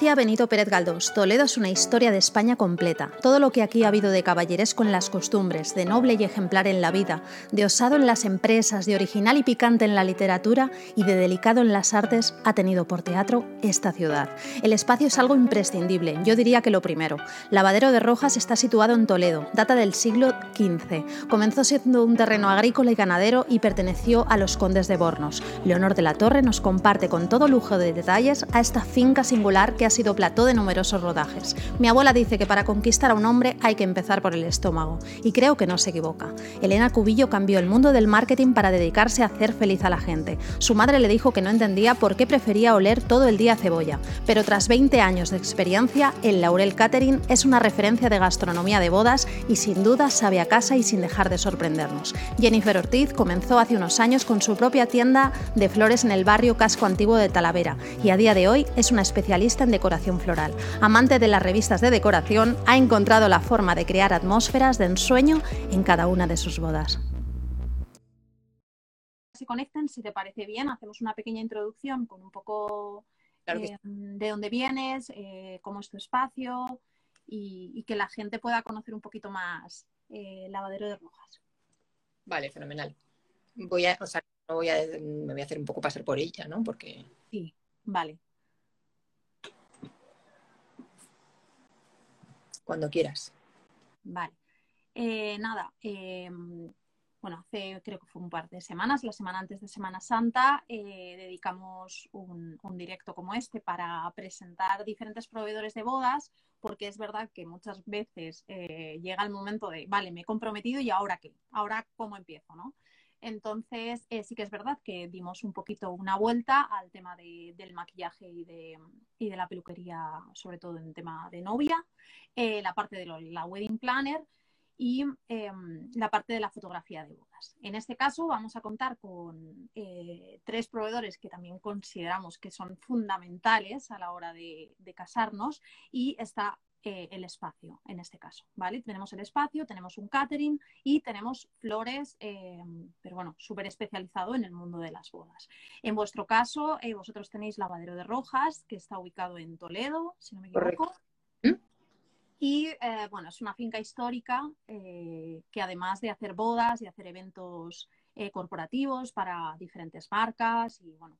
Decía Benito Pérez Galdós, Toledo es una historia de España completa. Todo lo que aquí ha habido de caballeresco en las costumbres, de noble y ejemplar en la vida, de osado en las empresas, de original y picante en la literatura y de delicado en las artes, ha tenido por teatro esta ciudad. El espacio es algo imprescindible, yo diría que lo primero. Lavadero de Rojas está situado en Toledo, data del siglo XV. Comenzó siendo un terreno agrícola y ganadero y perteneció a los condes de Bornos. Leonor de la Torre nos comparte con todo lujo de detalles a esta finca singular que ha sido plató de numerosos rodajes. Mi abuela dice que para conquistar a un hombre hay que empezar por el estómago, y creo que no se equivoca. Elena Cubillo cambió el mundo del marketing para dedicarse a hacer feliz a la gente. Su madre le dijo que no entendía por qué prefería oler todo el día cebolla, pero tras 20 años de experiencia, el Laurel Catering es una referencia de gastronomía de bodas y sin duda sabe a casa y sin dejar de sorprendernos. Jennifer Ortiz comenzó hace unos años con su propia tienda de flores en el barrio Casco Antiguo de Talavera y a día de hoy es una especialista en decoración floral. Amante de las revistas de decoración, ha encontrado la forma de crear atmósferas de ensueño en cada una de sus bodas. Se conecten, si te parece bien, hacemos una pequeña introducción con un poco eh, de dónde vienes, eh, cómo es tu espacio y, que la gente pueda conocer un poquito más eh, Lavadero de Rojas. Vale, fenomenal. Voy a, o sea, voy a, me voy a hacer un poco pasar por ella, ¿no? Porque... Sí, vale. Cuando quieras. Vale. Eh, nada, eh, bueno, hace creo que fue un par de semanas, la semana antes de Semana Santa, eh, dedicamos un, directo como este para presentar diferentes proveedores de bodas, porque es verdad que muchas veces llega el momento de, vale, me he comprometido y ahora qué, ahora cómo empiezo, ¿no? Entonces, eh, sí que es verdad que dimos un poquito una vuelta al tema del maquillaje y de, la peluquería, sobre todo en tema de novia, eh, la parte de la wedding planner y em, la parte de la fotografía de bodas. En este caso vamos a contar con eh, tres proveedores que también consideramos que son fundamentales a la hora de, de casarnos y está eh, el espacio en este caso, ¿vale? Tenemos el espacio, tenemos un catering y tenemos flores, eh, pero bueno, súper especializado en el mundo de las bodas. En vuestro caso, eh, vosotros tenéis Lavadero de Rojas, que está ubicado en Toledo, si no me equivoco. Y bueno, es una finca histórica que además de hacer bodas y hacer eventos corporativos para diferentes marcas y bueno,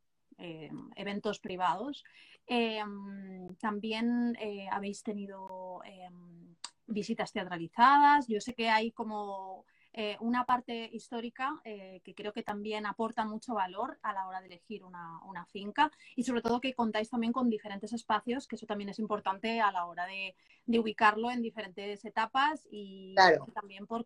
eventos privados, Em, también eh, habéis tenido em, visitas teatralizadas. Yo sé que hay como eh, una parte histórica eh, que creo que también aporta mucho valor a la hora de elegir una, finca y sobre todo que contáis también con diferentes espacios, que eso también es importante a la hora de, ubicarlo en diferentes etapas y también por,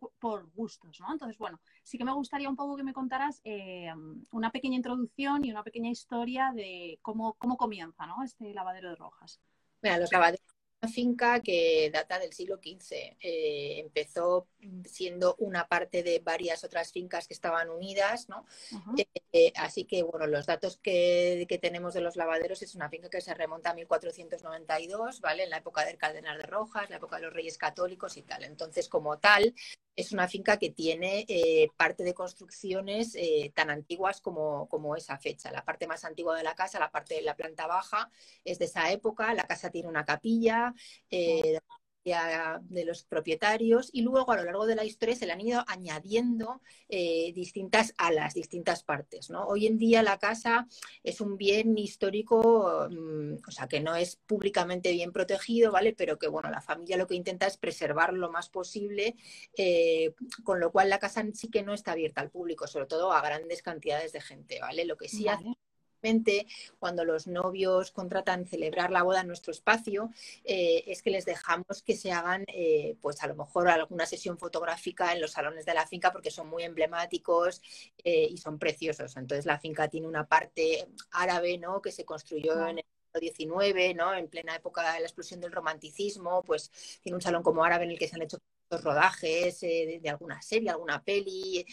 gustos, ¿no? Entonces, bueno, sí que me gustaría un poco que me contaras eh, una pequeña introducción y una pequeña historia de cómo, cómo comienza, ¿no? Este lavadero de rojas. Mira, los lavaderos finca que data del siglo XV. Eh, empezó siendo una parte de varias otras fincas que estaban unidas, ¿no? Eh, eh, así que, bueno, los datos que, tenemos de los lavaderos es una finca que se remonta a 1492, ¿vale? En la época del Cardenal de Rojas, la época de los Reyes Católicos y tal. Entonces, como tal, es una finca que tiene parte de construcciones tan antiguas como, como, esa fecha. La parte más antigua de la casa, la parte de la planta baja, es de esa época. La casa tiene una capilla, eh, de los propietarios y luego a lo largo de la historia se le han ido añadiendo eh, distintas alas, distintas partes. ¿no? Hoy en día la casa es un bien histórico, mm, o sea, que no es públicamente bien protegido, ¿vale? Pero que, bueno, la familia lo que intenta es preservarlo lo más posible, eh, con lo cual la casa sí que no está abierta al público, sobre todo a grandes cantidades de gente, ¿vale? Lo que sí hace cuando los novios contratan celebrar la boda en nuestro espacio, eh, es que les dejamos que se hagan, eh, pues a lo mejor alguna sesión fotográfica en los salones de la finca porque son muy emblemáticos eh, y son preciosos. Entonces la finca tiene una parte árabe, ¿no? Que se construyó en el siglo XIX, ¿no? En plena época de la explosión del romanticismo, pues tiene un salón como árabe en el que se han hecho rodajes de, alguna serie, alguna peli,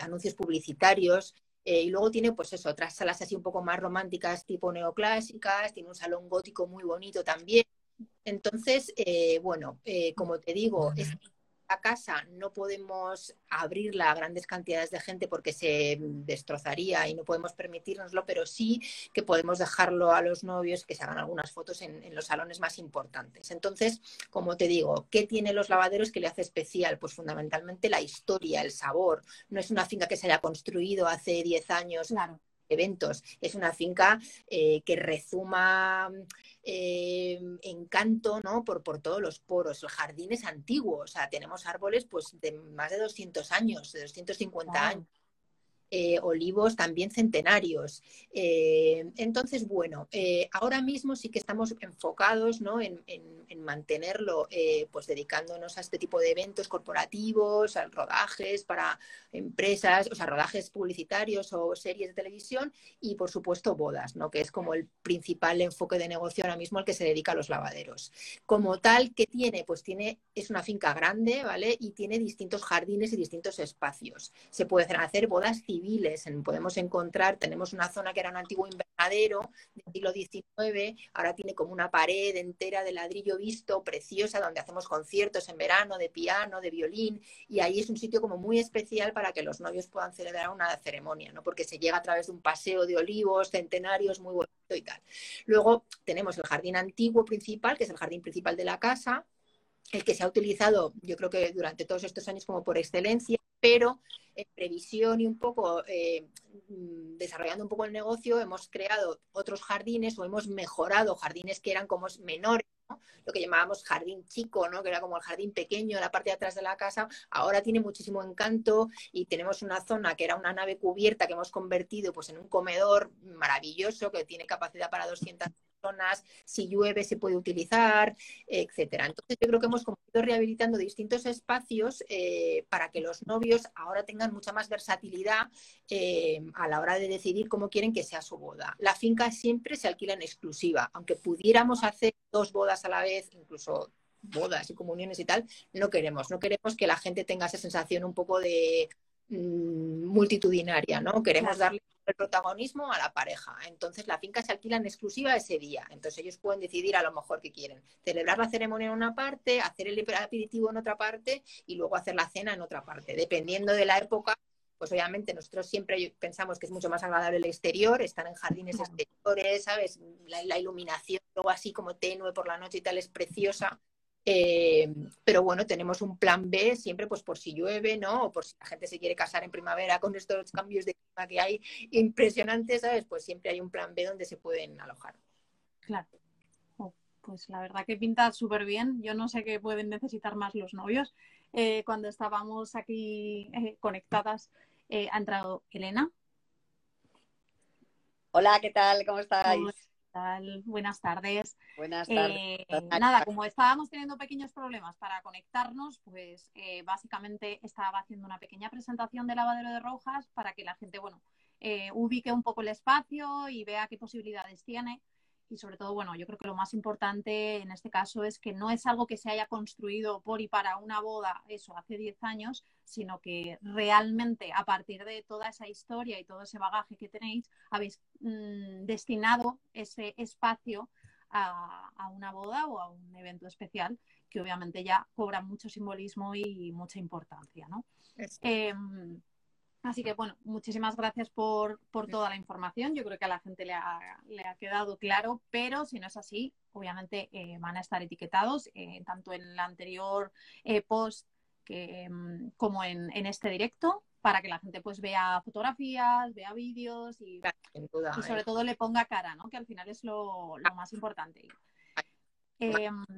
anuncios publicitarios. Eh, y luego tiene, pues eso, otras salas así un poco más románticas, tipo neoclásicas, tiene un salón gótico muy bonito también. Entonces, eh, bueno, eh, como te digo, es la casa no podemos abrirla a grandes cantidades de gente porque se destrozaría y no podemos permitirnoslo, pero sí que podemos dejarlo a los novios que se hagan algunas fotos en, en los salones más importantes. Entonces, como te digo, ¿qué tiene los lavaderos que le hace especial? Pues fundamentalmente la historia, el sabor. No es una finca que se haya construido hace 10 años. Claro eventos. Es una finca eh, que rezuma eh, encanto ¿no? por, por todos los poros. El jardín es antiguo, o sea, tenemos árboles pues, de más de 200 años, de 250 años. Eh, olivos también centenarios. Eh, entonces, bueno, eh, ahora mismo sí que estamos enfocados ¿no? en, mantenerlo, pues dedicándonos a este tipo de eventos corporativos, a rodajes para empresas, o sea, rodajes publicitarios o series de televisión y, por supuesto, bodas, ¿no? que es como el principal enfoque de negocio ahora mismo al que se dedica a los lavaderos. Como tal, ¿qué tiene? Pues tiene, es una finca grande, ¿vale? Y tiene distintos jardines y distintos espacios. Se pueden hacer bodas civiles podemos encontrar, tenemos una zona que era un antiguo invernadero del siglo XIX, ahora tiene como una pared entera de ladrillo visto, preciosa, donde hacemos conciertos en verano de piano, de violín, y ahí es un sitio como muy especial para que los novios puedan celebrar una ceremonia, ¿no? Porque se llega a través de un paseo de olivos centenarios muy bonito y tal. Luego tenemos el jardín antiguo principal, que es el jardín principal de la casa, el que se ha utilizado, yo creo que durante todos estos años como por excelencia, pero en previsión y un poco eh, mm, desarrollando un poco el negocio, hemos creado otros jardines o hemos mejorado jardines que eran como menores, lo que llamábamos jardín chico, ¿no? que era como el jardín pequeño, la parte de atrás de la casa. Ahora tiene muchísimo encanto y tenemos una zona que era una nave cubierta que hemos convertido pues, en un comedor maravilloso que tiene capacidad para 200 si llueve se puede utilizar, etcétera. Entonces yo creo que hemos ido rehabilitando distintos espacios eh, para que los novios ahora tengan mucha más versatilidad eh, a la hora de decidir cómo quieren que sea su boda. La finca siempre se alquila en exclusiva, aunque pudiéramos hacer dos bodas a la vez, incluso bodas y comuniones y tal, no queremos, no queremos que la gente tenga esa sensación un poco de multitudinaria, ¿no? Queremos darle el protagonismo a la pareja. Entonces la finca se alquila en exclusiva ese día. Entonces ellos pueden decidir a lo mejor qué quieren. Celebrar la ceremonia en una parte, hacer el aperitivo en otra parte y luego hacer la cena en otra parte. Dependiendo de la época, pues obviamente nosotros siempre pensamos que es mucho más agradable el exterior, estar en jardines exteriores, ¿sabes? La, la iluminación, luego así como tenue por la noche y tal es preciosa. Eh, pero bueno, tenemos un plan B siempre pues por si llueve, ¿no? O por si la gente se quiere casar en primavera con estos cambios de clima que hay impresionantes, ¿sabes? Pues siempre hay un plan B donde se pueden alojar. Claro. Oh, pues la verdad que pinta súper bien. Yo no sé qué pueden necesitar más los novios. Eh, cuando estábamos aquí eh, conectadas, ha entrado Elena. Hola, ¿qué tal? ¿Cómo estáis? Buenas tardes. Buenas tardes. Eh, nada, como estábamos teniendo pequeños problemas para conectarnos, pues eh, básicamente estaba haciendo una pequeña presentación de lavadero de rojas para que la gente, bueno, eh, ubique un poco el espacio y vea qué posibilidades tiene y sobre todo, bueno, yo creo que lo más importante en este caso es que no es algo que se haya construido por y para una boda, eso, hace 10 años, sino que realmente a partir de toda esa historia y todo ese bagaje que tenéis, habéis mm, destinado ese espacio a, una boda o a un evento especial que obviamente ya cobra mucho simbolismo y mucha importancia, ¿no? Así que bueno, muchísimas gracias por, toda la información. Yo creo que a la gente le ha, quedado claro, pero si no es así, obviamente eh, van a estar etiquetados eh, tanto en el anterior eh, post que, mm, como en, este directo para que la gente pues vea fotografías, vea vídeos y, sobre todo le ponga cara, ¿no? Que al final es lo, lo más importante.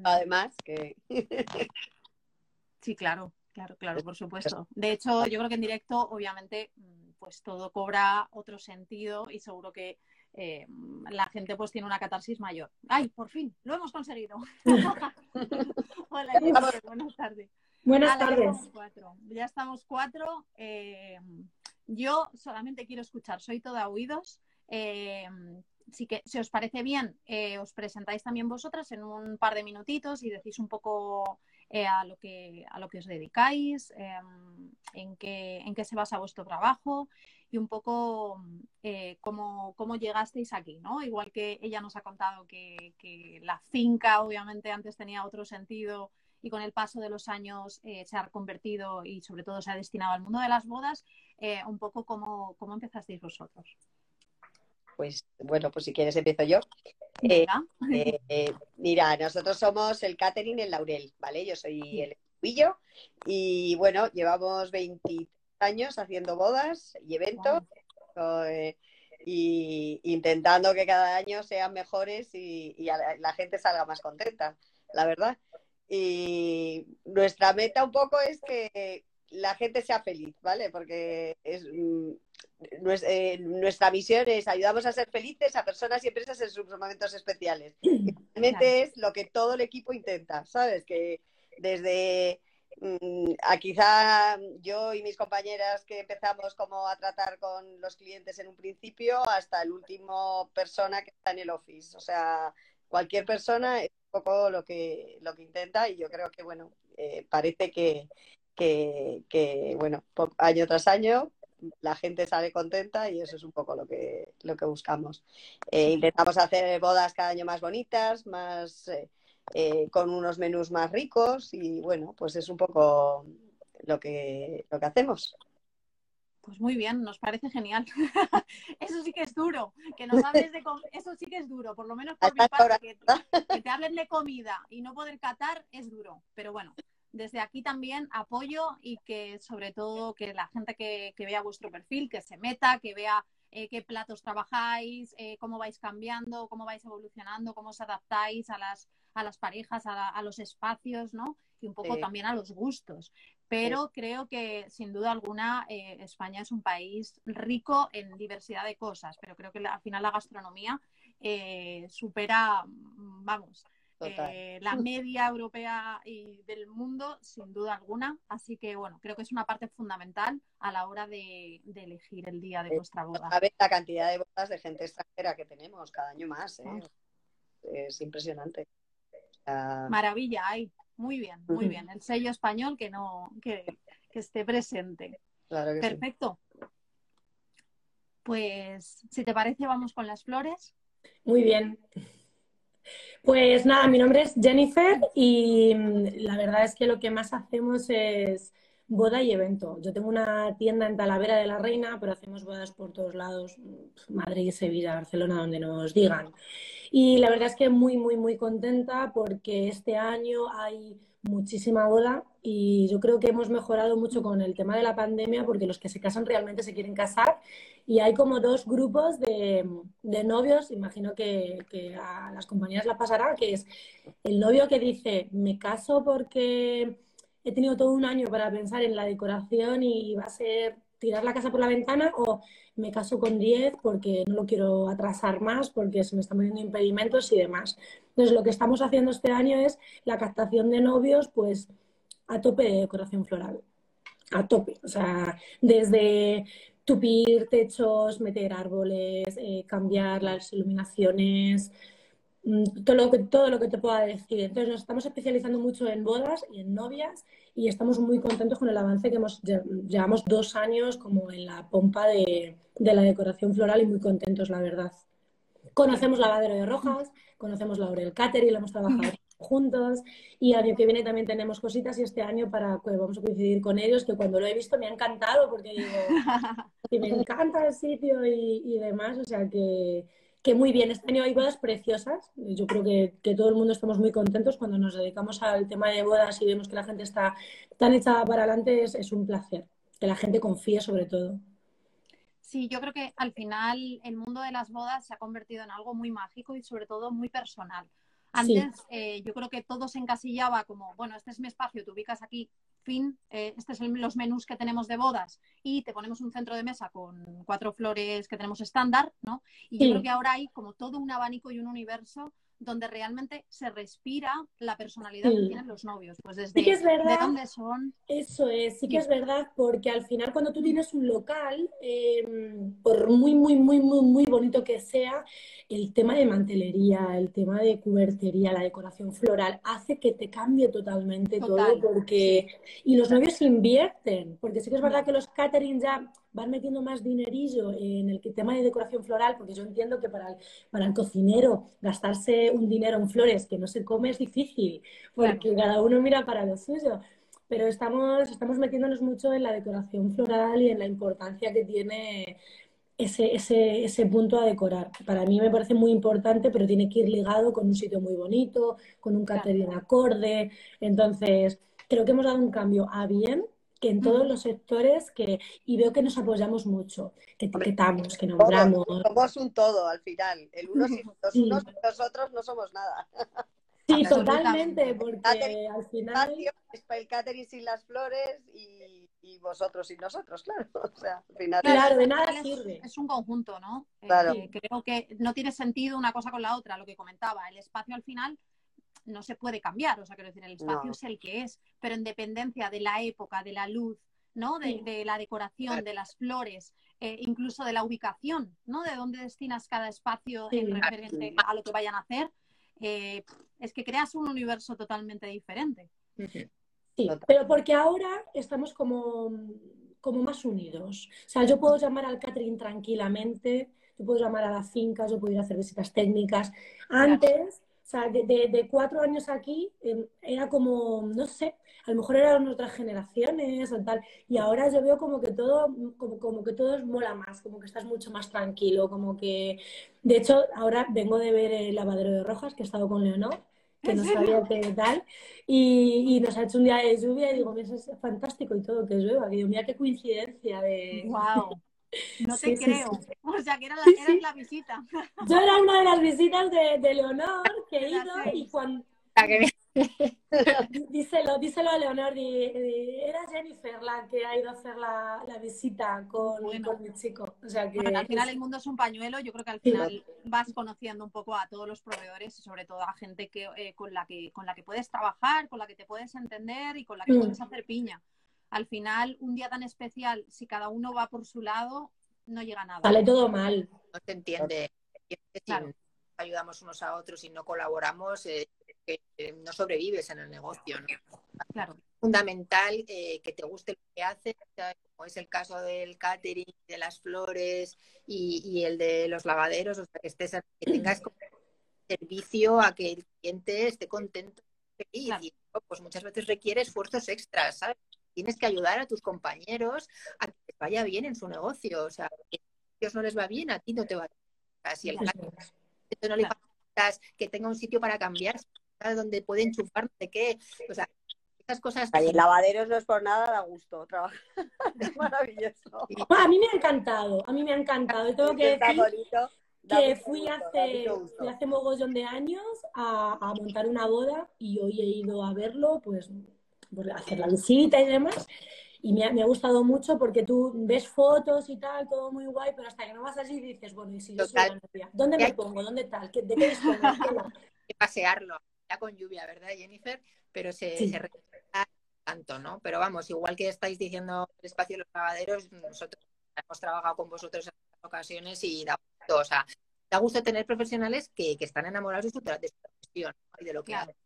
Además que... sí, claro. Claro, claro, por supuesto. De hecho, yo creo que en directo, obviamente, mm, pues todo cobra otro sentido y seguro que eh, la gente pues tiene una catarsis mayor. ¡Ay, por fin! ¡Lo hemos conseguido! Hola, buenas tardes. Buenas tardes. Ya estamos cuatro. Ya estamos cuatro. Eh, yo solamente quiero escuchar, soy toda oídos. Eh, que, si os parece bien, os presentáis también vosotras en un par de minutitos y decís un poco eh, a, lo que, a lo que os dedicáis, em, en, qué, en qué se basa vuestro trabajo y un poco eh, cómo, cómo, llegasteis aquí, ¿no? Igual que ella nos ha contado que, la finca obviamente antes tenía otro sentido y con el paso de los años eh, se ha convertido y sobre todo se ha destinado al mundo de las bodas, un poco cómo, cómo empezasteis vosotros. Pues bueno, pues si quieres empiezo yo. Eh, mira, nosotros somos el catering en Laurel, ¿vale? Yo soy el estubillo y bueno, llevamos 23 años haciendo bodas y eventos y intentando que cada año sean mejores y, la, gente salga más contenta, la verdad. Y nuestra meta un poco es que la gente sea feliz, ¿vale? Porque es, mm, eh, nuestra misión es ayudamos a ser felices a personas y empresas en sus momentos especiales. Y realmente es lo que todo el equipo intenta, ¿sabes? Que desde Mm, a quizá yo y mis compañeras que empezamos como a tratar con los clientes en un principio hasta el último persona que está en el office. O sea, cualquier persona es un poco lo que, lo que intenta y yo creo que, bueno, eh, parece que, que, bueno, año tras año la gente sale contenta y eso es un poco lo que, lo que buscamos. Eh, intentamos hacer bodas cada año más bonitas, más... Eh, eh, con unos menús más ricos y bueno, pues es un poco lo que, lo que hacemos. Pues muy bien, nos parece genial. eso sí que es duro, que nos hables de eso sí que es duro, por lo menos por mi parte, que, te hablen de comida y no poder catar es duro, pero bueno, desde aquí también apoyo y que sobre todo que la gente que, vea vuestro perfil, que se meta, que vea eh, qué platos trabajáis, eh, cómo vais cambiando, cómo vais evolucionando, cómo os adaptáis a las, a las parejas, a, los espacios, ¿no? Y un poco también a los gustos. Pero creo que sin duda alguna eh, España es un país rico en diversidad de cosas, pero creo que al final la gastronomía supera, vamos, eh, la media europea y del mundo, sin duda alguna. Así que, bueno, creo que es una parte fundamental a la hora de, elegir el día de vuestra boda. A ver la cantidad de bodas de gente extranjera que tenemos cada año más. Ah. Es impresionante. Maravilla, hay. Muy bien, muy bien. El sello español que no, que, esté presente. Perfecto. Pues, si te parece, vamos con las flores. Muy bien. Pues nada, mi nombre es Jennifer y mm, la verdad es que lo que más hacemos es boda y evento. Yo tengo una tienda en Talavera de la Reina, pero hacemos bodas por todos lados, Madrid, Sevilla, Barcelona, donde nos digan. Y la verdad es que muy, muy, muy contenta porque este año hay muchísima boda y yo creo que hemos mejorado mucho con el tema de la pandemia porque los que se casan realmente se quieren casar y hay como dos grupos de, de novios, imagino que, que, a las compañías la pasará, que es el novio que dice me caso porque he tenido todo un año para pensar en la decoración y va a ser tirar la casa por la ventana o me caso con 10 porque no lo quiero atrasar más, porque se me están poniendo impedimentos y demás. Entonces, lo que estamos haciendo este año es la captación de novios, pues a tope de decoración floral. A tope. O sea, desde tupir techos, meter árboles, eh, cambiar las iluminaciones, todo lo, que, todo lo que te pueda decir. Entonces, nos estamos especializando mucho en bodas y en novias y estamos muy contentos con el avance que hemos llevamos dos años como en la pompa de, la decoración floral y muy contentos, la verdad. Conocemos Lavadero de Rojas, conocemos Laurel Catering, lo hemos trabajado juntos y año que viene también tenemos cositas y este año para que vamos a coincidir con ellos que cuando lo he visto me ha encantado porque digo que me encanta el sitio y, y demás, o sea que que muy bien, este año hay bodas preciosas. Yo creo que, todo el mundo estamos muy contentos cuando nos dedicamos al tema de bodas y vemos que la gente está tan echada para adelante, es, un placer. Que la gente confíe sobre todo. Sí, yo creo que al final el mundo de las bodas se ha convertido en algo muy mágico y sobre todo muy personal. Antes eh, yo creo que todo se encasillaba como, bueno, este es mi espacio, te ubicas aquí, fin, eh, estos son los menús que tenemos de bodas y te ponemos un centro de mesa con cuatro flores que tenemos estándar, ¿no? Y yo creo que ahora hay como todo un abanico y un universo donde realmente se respira la personalidad que tienen los novios, pues desde sí es verdad, de dónde son. Eso es, sí que es verdad, porque al final cuando tú tienes un local, em, por muy, muy, muy, muy, muy bonito que sea, el tema de mantelería, el tema de cubertería, la decoración floral, hace que te cambie totalmente todo, porque... Y los novios invierten, porque sí que es verdad que los catering ya van metiendo más dinerillo en el tema de decoración floral, porque yo entiendo que para el, para el cocinero gastarse un dinero en flores que no se come es difícil, porque cada uno mira para lo suyo. Pero estamos, estamos metiéndonos mucho en la decoración floral y en la importancia que tiene ese, ese, ese, punto a decorar. Para mí me parece muy importante, pero tiene que ir ligado con un sitio muy bonito, con un catering acorde. Entonces, creo que hemos dado un cambio a bien que en todos los sectores que y veo que nos apoyamos mucho, que etiquetamos, que nombramos. Somos un todo al final. El uno sin los unos, nosotros no somos nada. Sí, totalmente, porque al final... Es para el catering sin las flores y y vosotros y nosotros, claro. O sea, al final claro, de nada sirve. Es un conjunto, ¿no? Eh, claro. creo que no tiene sentido una cosa con la otra, lo que comentaba. El espacio al final no se puede cambiar, o sea, quiero decir, el espacio es el que es, pero en dependencia de la época, de la luz, ¿no? De, la decoración, de las flores, eh, incluso de la ubicación, ¿no? De dónde destinas cada espacio en referente a lo que vayan a hacer, eh, es que creas un universo totalmente diferente. Sí, pero porque ahora estamos como, como más unidos. O sea, yo puedo llamar al catering tranquilamente, yo puedo llamar a las fincas, yo puedo ir a hacer visitas técnicas. Antes, o sea, de, de, cuatro años aquí, em, era como, no sé, a lo mejor eran otras generaciones o tal. Y ahora yo veo como que todo, como, como que todo mola más, como que estás mucho más tranquilo, como que... De hecho, ahora vengo de ver el lavadero de Rojas, que he estado con Leonor que no sabía qué tal, y, y, nos ha hecho un día de lluvia y digo, es fantástico y todo, que llueva. Y digo, mira qué coincidencia de... ¡Wow! No te creo. O sea, que era la, la visita. Yo era una de las visitas de, de Leonor que he ido y cuando... díselo, díselo a Leonor, era Jennifer la que ha ido a hacer la, visita con, mi chico. O sea que... al final el mundo es un pañuelo, yo creo que al final vas conociendo un poco a todos los proveedores y sobre todo a gente que, eh, con, la que, con la que puedes trabajar, con la que te puedes entender y con la que mm. puedes hacer piña. Al final, un día tan especial, si cada uno va por su lado, no llega a nada. Sale todo mal. No se entiende. Claro. ayudamos unos a otros y no colaboramos, eh, no sobrevives en el negocio. Claro. Es fundamental eh, que te guste lo que haces, como es el caso del catering, de las flores y, el de los lavaderos, o sea, que, estés, que tengas servicio a que el cliente esté contento y pues muchas veces requiere esfuerzos extras, ¿sabes? Tienes que ayudar a tus compañeros a que les vaya bien en su negocio, o sea, si a ellos no les va bien, a ti no te va bien. si el no le que tenga un sitio para cambiar, donde puede enchufar, de qué, o sea, esas cosas. el lavaderos no es por nada, da gusto trabajar. es maravilloso. a mí me ha encantado, a mí me ha encantado. Tengo que decir que fui hace, hace mogollón de años a, a, montar una boda y hoy he ido a verlo, pues, hacer la visita y demás. Y me ha, me ha, gustado mucho porque tú ves fotos y tal, todo muy guay, pero hasta que no vas allí dices, bueno, y si yo soy la novia, ¿dónde me pongo? ¿Dónde tal? ¿De qué dispongo? que pasearlo ya con lluvia, ¿verdad, Jennifer? Pero se, sí. tanto, ¿no? Pero vamos, igual que estáis diciendo el espacio de los lavaderos, nosotros hemos trabajado con vosotros en ocasiones y da gusto, o sea, da gusto tener profesionales que, que están enamorados de su, profesión y de lo que hacen.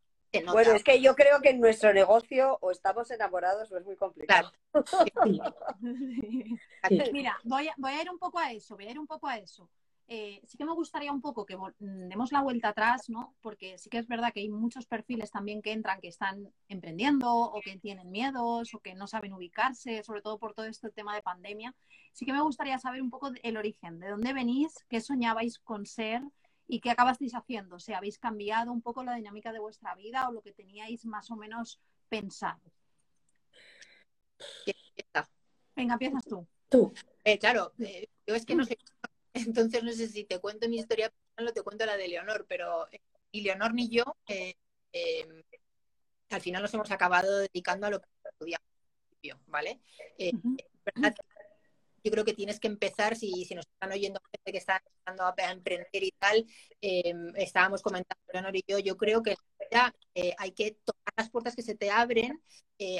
Bueno, es que yo creo que en nuestro negocio o estamos enamorados o es muy complicado. Mira, voy a, voy a ir un poco a eso, voy a ir un poco a eso. Eh, sí que me gustaría un poco que mm, demos la vuelta atrás, ¿no? Porque sí que es verdad que hay muchos perfiles también que entran que están emprendiendo o que tienen miedos o que no saben ubicarse, sobre todo por todo este tema de pandemia. Sí que me gustaría saber un poco el origen, de dónde venís, qué soñabais con ser y qué acabasteis haciendo. Si habéis cambiado un poco la dinámica de vuestra vida o lo que teníais más o menos pensado. Venga, empiezas tú. Tú. Eh, claro, eh, yo es que no sé entonces, no sé si te cuento mi historia personal o te cuento la de Leonor, pero eh, ni Leonor ni yo, eh, eh, al final nos hemos acabado dedicando a lo que estudiamos, ¿vale? Yo creo que tienes que empezar, si, si nos están oyendo gente que está empezando a emprender y tal, estábamos comentando Leonor y yo, yo creo que ya, hay que tocar las puertas que se te abren,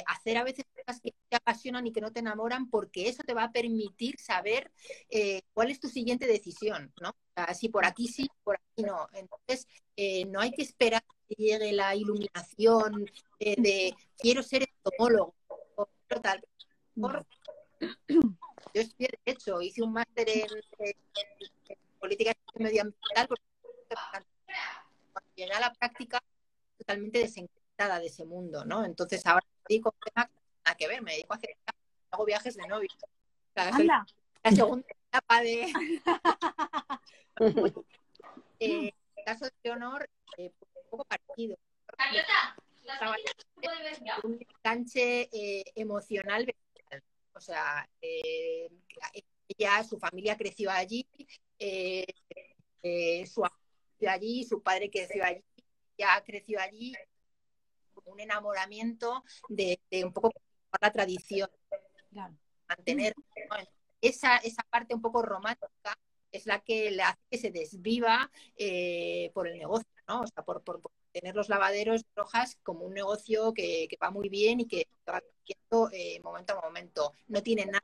hacer a veces cosas que te apasionan y que no te enamoran, porque eso te va a permitir saber eh, cuál es tu siguiente decisión, ¿no? si por aquí sí, por aquí no. Entonces, eh, no hay que esperar que llegue la iluminación de quiero ser entomólogo o tal. Yo estudié Derecho, hice un máster en, Política Medioambiental, cuando llegué a la práctica, totalmente desencantada de ese mundo, ¿no? Entonces ahora me dedico a que ver, me dedico a hacer hago viajes de novio. La, la segunda etapa de... eh, el caso de Leonor, eh, un poco parecido. Un enganche eh, emocional. O sea, eh, ella, su familia creció allí, eh, su creció allí, su padre creció allí, ya creció allí, un enamoramiento de, un poco la tradición. Mantener esa, esa parte un poco romántica es la que le hace que se desviva por el negocio, ¿no? O sea, por, por, tener los lavaderos rojas como un negocio que, va muy bien y que va creciendo eh, momento a momento. No tiene nada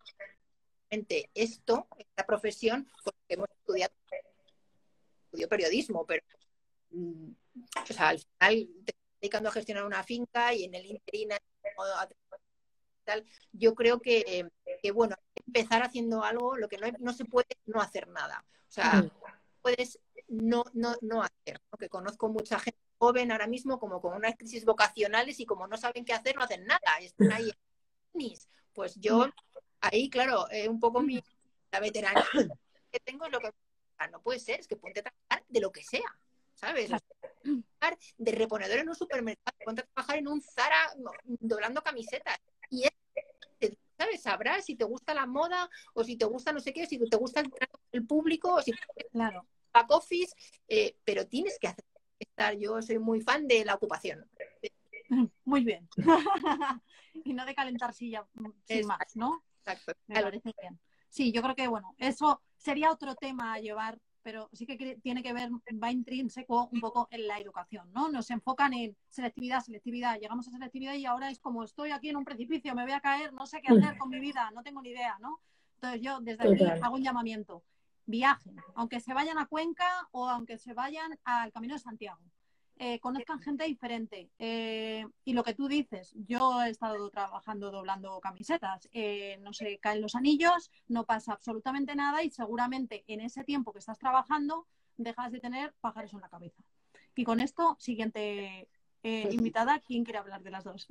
esto, esta profesión, porque hemos estudiado estudió periodismo, pero mm, o sea, al final te dedicando a gestionar una finca y en el interín tal, yo creo que, que, bueno, empezar haciendo algo, lo que no, no se puede no hacer nada. O sea, puedes no, no, no hacer, que conozco mucha gente joven ahora mismo como con unas crisis vocacionales y como no saben qué hacer, no hacen nada, están ahí. Pues yo, ahí, claro, eh, un poco mi, la veterana que tengo es lo que no puede ser, es que ponte a trabajar de lo que sea, ¿sabes? de reponedor en un supermercado, ponte a trabajar en un Zara doblando camisetas. Y es, ¿sabes? Sabrás si te gusta la moda o si te gusta no sé qué, si te gusta el, el público o si claro. back office, eh, pero tienes que hacer estar. Yo soy muy fan de la ocupación. Muy bien. y no de calentar silla sin más, ¿no? Exacto. Me parece bien. Sí, yo creo que, bueno, eso sería otro tema a llevar, pero sí que tiene que ver, va intrínseco un poco en la educación, ¿no? Nos enfocan en selectividad, selectividad, llegamos a selectividad y ahora es como estoy aquí en un precipicio, me voy a caer, no sé qué hacer con mi vida, no tengo ni idea, ¿no? Entonces yo desde aquí hago un llamamiento viajen, aunque se vayan a Cuenca o aunque se vayan al Camino de Santiago. Eh, conozcan gente diferente. Eh, y lo que tú dices, yo he estado trabajando doblando camisetas, eh, no se caen los anillos, no pasa absolutamente nada y seguramente en ese tiempo que estás trabajando dejas de tener pájaros en la cabeza. Y con esto, siguiente invitada, ¿quién quiere hablar de las dos?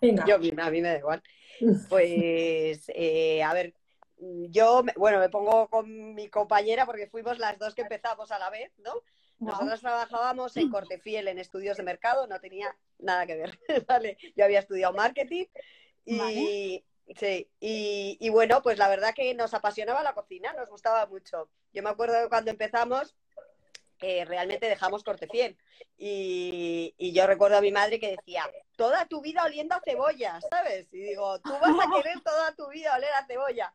venga. Yo, a mí me da igual. Pues, a ver, yo, bueno, me pongo con mi compañera porque fuimos las dos que empezamos a la vez, ¿no? Nosotros trabajábamos en Cortefiel, en estudios de mercado, no tenía nada que ver, ¿vale? Yo había estudiado marketing y, sí, y, bueno, pues la verdad que nos apasionaba la cocina, nos gustaba mucho. Yo me acuerdo cuando empezamos, eh, realmente dejamos Cortefiel. Y, y, yo recuerdo a mi madre que decía, toda tu vida oliendo a cebolla, ¿sabes? Y digo, tú vas a querer toda tu vida oler a cebolla.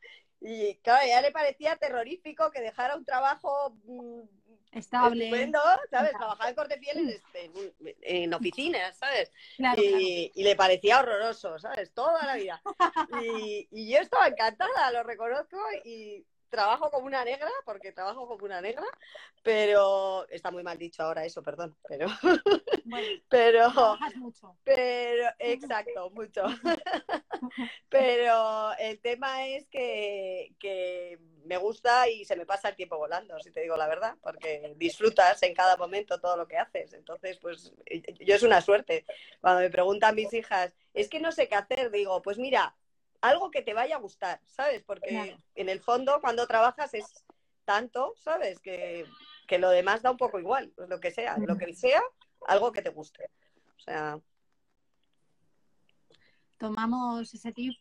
Y claro, a ella le parecía terrorífico que dejara un trabajo mm, estable. Estupendo, ¿sabes? Trabajaba en corte en, este, en, oficinas, ¿sabes? y, le parecía horroroso, ¿sabes? Toda la vida. Y, y, yo estaba encantada, lo reconozco, y trabajo como una negra, porque trabajo como una negra, pero está muy mal dicho ahora eso, perdón, pero pero mucho. pero exacto, mucho. pero el tema es que, que me gusta y se me pasa el tiempo volando, si te digo la verdad, porque disfrutas en cada momento todo lo que haces. Entonces, pues yo es una suerte. Cuando me preguntan mis hijas, es que no sé qué hacer, digo, pues mira, algo que te vaya a gustar, ¿sabes? Porque en el fondo cuando trabajas es tanto, ¿sabes? Que, lo demás da un poco igual, pues lo que sea, lo que sea, algo que te guste. O sea. Tomamos ese tip.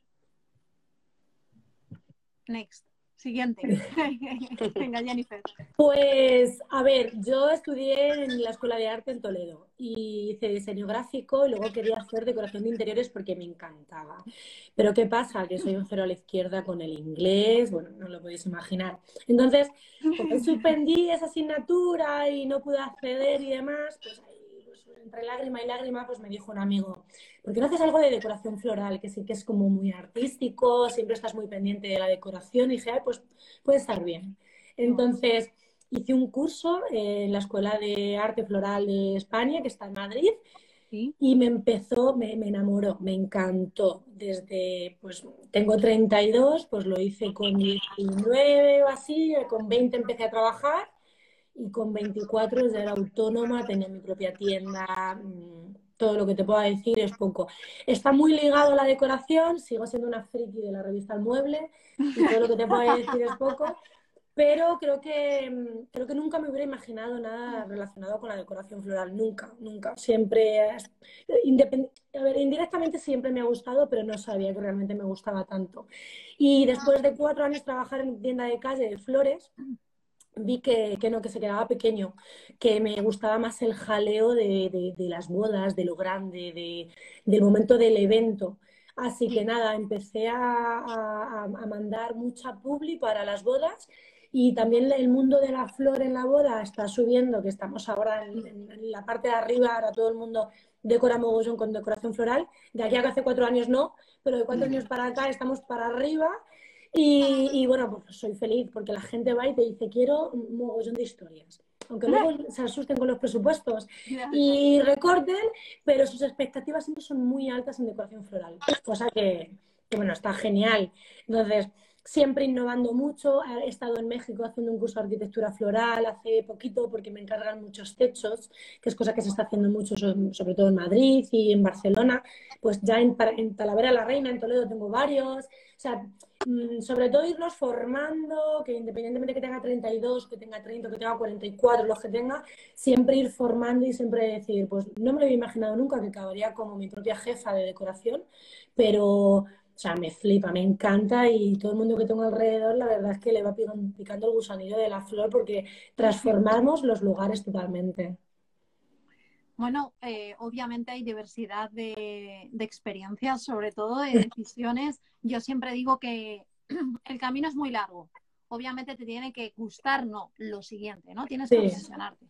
Next. Siguiente. Venga, Jennifer. Pues, a ver, yo estudié en la Escuela de Arte en Toledo y hice diseño gráfico y luego quería hacer decoración de interiores porque me encantaba. Pero ¿qué pasa? Que soy un cero a la izquierda con el inglés, bueno, no lo podéis imaginar. Entonces, como suspendí esa asignatura y no pude acceder y demás, pues entre lágrima y lágrima, pues me dijo un amigo, ¿por qué no haces algo de decoración floral? Que sí que es como muy artístico, siempre estás muy pendiente de la decoración. Y dije, Ay, pues puede estar bien. Entonces hice un curso en la Escuela de Arte Floral de España, que está en Madrid, y me empezó, me, me, enamoró, me encantó. Desde, pues tengo 32, pues lo hice con 19 o así, con 20 empecé a trabajar y con 24 ya era autónoma, tenía mi propia tienda, mm, todo lo que te pueda decir es poco. Está muy ligado a la decoración, sigo siendo una friki de la revista El Mueble y todo lo que te pueda decir es poco, pero creo que, mm, creo que nunca me hubiera imaginado nada relacionado con la decoración floral, nunca, nunca. Siempre, a ver, indirectamente siempre me ha gustado, pero no sabía que realmente me gustaba tanto. Y después de cuatro años trabajar en tienda de calle de flores, vi que, que, no, que se quedaba pequeño, que me gustaba más el jaleo de, de, las bodas, de lo grande, de, del momento del evento. Así que nada, empecé a, a, a, mandar mucha publi para las bodas y también el mundo de la flor en la boda está subiendo, que estamos ahora en, en la parte de arriba, ahora todo el mundo decora mogollón con decoración floral. De aquí a que hace cuatro años no, pero de cuatro años para acá estamos para arriba y, bueno, pues soy feliz porque la gente va y te dice, quiero un mogollón de historias. Aunque luego se asusten con los presupuestos y recorten, pero sus expectativas siempre son muy altas en decoración floral. Cosa que, que bueno, está genial. Entonces, siempre innovando mucho. He estado en México haciendo un curso de arquitectura floral hace poquito porque me encargan muchos techos, que es cosa que se está haciendo mucho, sobre todo en Madrid y en Barcelona. Pues ya en, Talavera la Reina, en Toledo tengo varios. O sea, mm, sobre todo irnos formando, que independientemente que tenga 32, que tenga 30, que tenga 44, los que tenga, siempre ir formando y siempre decir, pues no me lo había imaginado nunca que acabaría como mi propia jefa de decoración, pero o sea, me flipa, me encanta y todo el mundo que tengo alrededor, la verdad es que le va picando el gusanillo de la flor porque transformamos los lugares totalmente. Bueno, eh, obviamente hay diversidad de, experiencias, sobre todo de decisiones. Yo siempre digo que el camino es muy largo. Obviamente te tiene que gustar, no, lo siguiente, ¿no? Tienes que obsesionarte.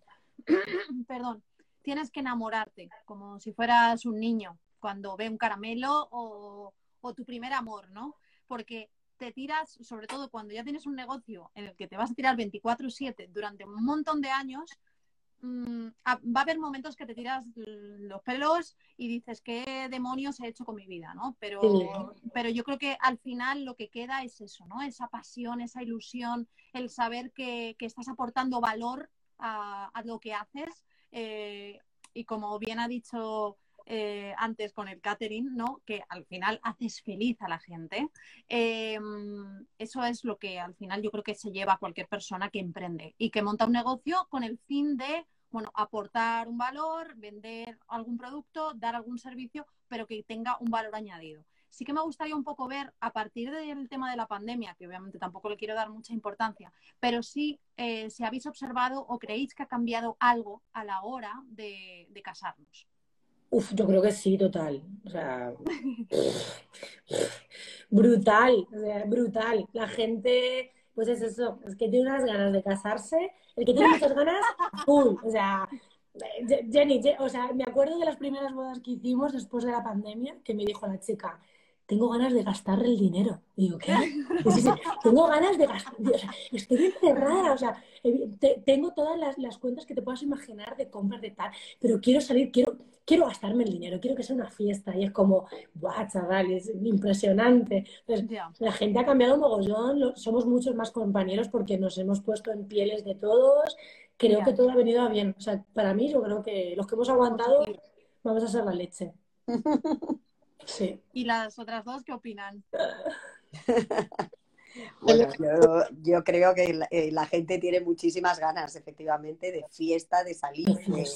Perdón, tienes que enamorarte, como si fueras un niño cuando ve un caramelo o, o tu primer amor, ¿no? Porque te tiras, sobre todo cuando ya tienes un negocio en el que te vas a tirar 24/7 durante un montón de años, mm, va a haber momentos que te tiras los pelos y dices, ¿qué demonios he hecho con mi vida? ¿no? Pero, pero yo creo que al final lo que queda es eso, ¿no? Esa pasión, esa ilusión, el saber que, estás aportando valor a, lo que haces. Eh, y como bien ha dicho eh, antes con el catering, ¿no? Que al final haces feliz a la gente. Em, eso es lo que al final yo creo que se lleva a cualquier persona que emprende y que monta un negocio con el fin de, bueno, aportar un valor, vender algún producto, dar algún servicio, pero que tenga un valor añadido. Sí que me gustaría un poco ver, a partir del tema de la pandemia, que obviamente tampoco le quiero dar mucha importancia, pero sí eh, si habéis observado o creéis que ha cambiado algo a la hora de casarnos. Uf, yo creo que sí, total. O sea, brutal, o sea, brutal. La gente, pues es eso, es que tiene unas ganas de casarse, el que tiene muchas ganas, ¡pum! O sea, Jenny, o sea, me acuerdo de las primeras bodas que hicimos después de la pandemia, que me dijo la chica, tengo ganas de gastar el dinero. digo, ¿qué? tengo ganas de gastar, o sea, estoy encerrada, o sea, tengo todas las, las, cuentas que te puedas imaginar de compras de tal, pero quiero salir, quiero, quiero gastarme el dinero, quiero que sea una fiesta. Y es como, ¡guau, chaval! Es impresionante. La gente ha cambiado un mogollón, somos muchos más compañeros porque nos hemos puesto en pieles de todos. Creo que todo ha venido a bien. O sea, para mí, yo creo que los que hemos aguantado vamos a ser la leche. Sí. ¿Y las otras dos qué opinan? Bueno, yo, creo que la, eh, la, gente tiene muchísimas ganas, efectivamente, de fiesta, de salir, de,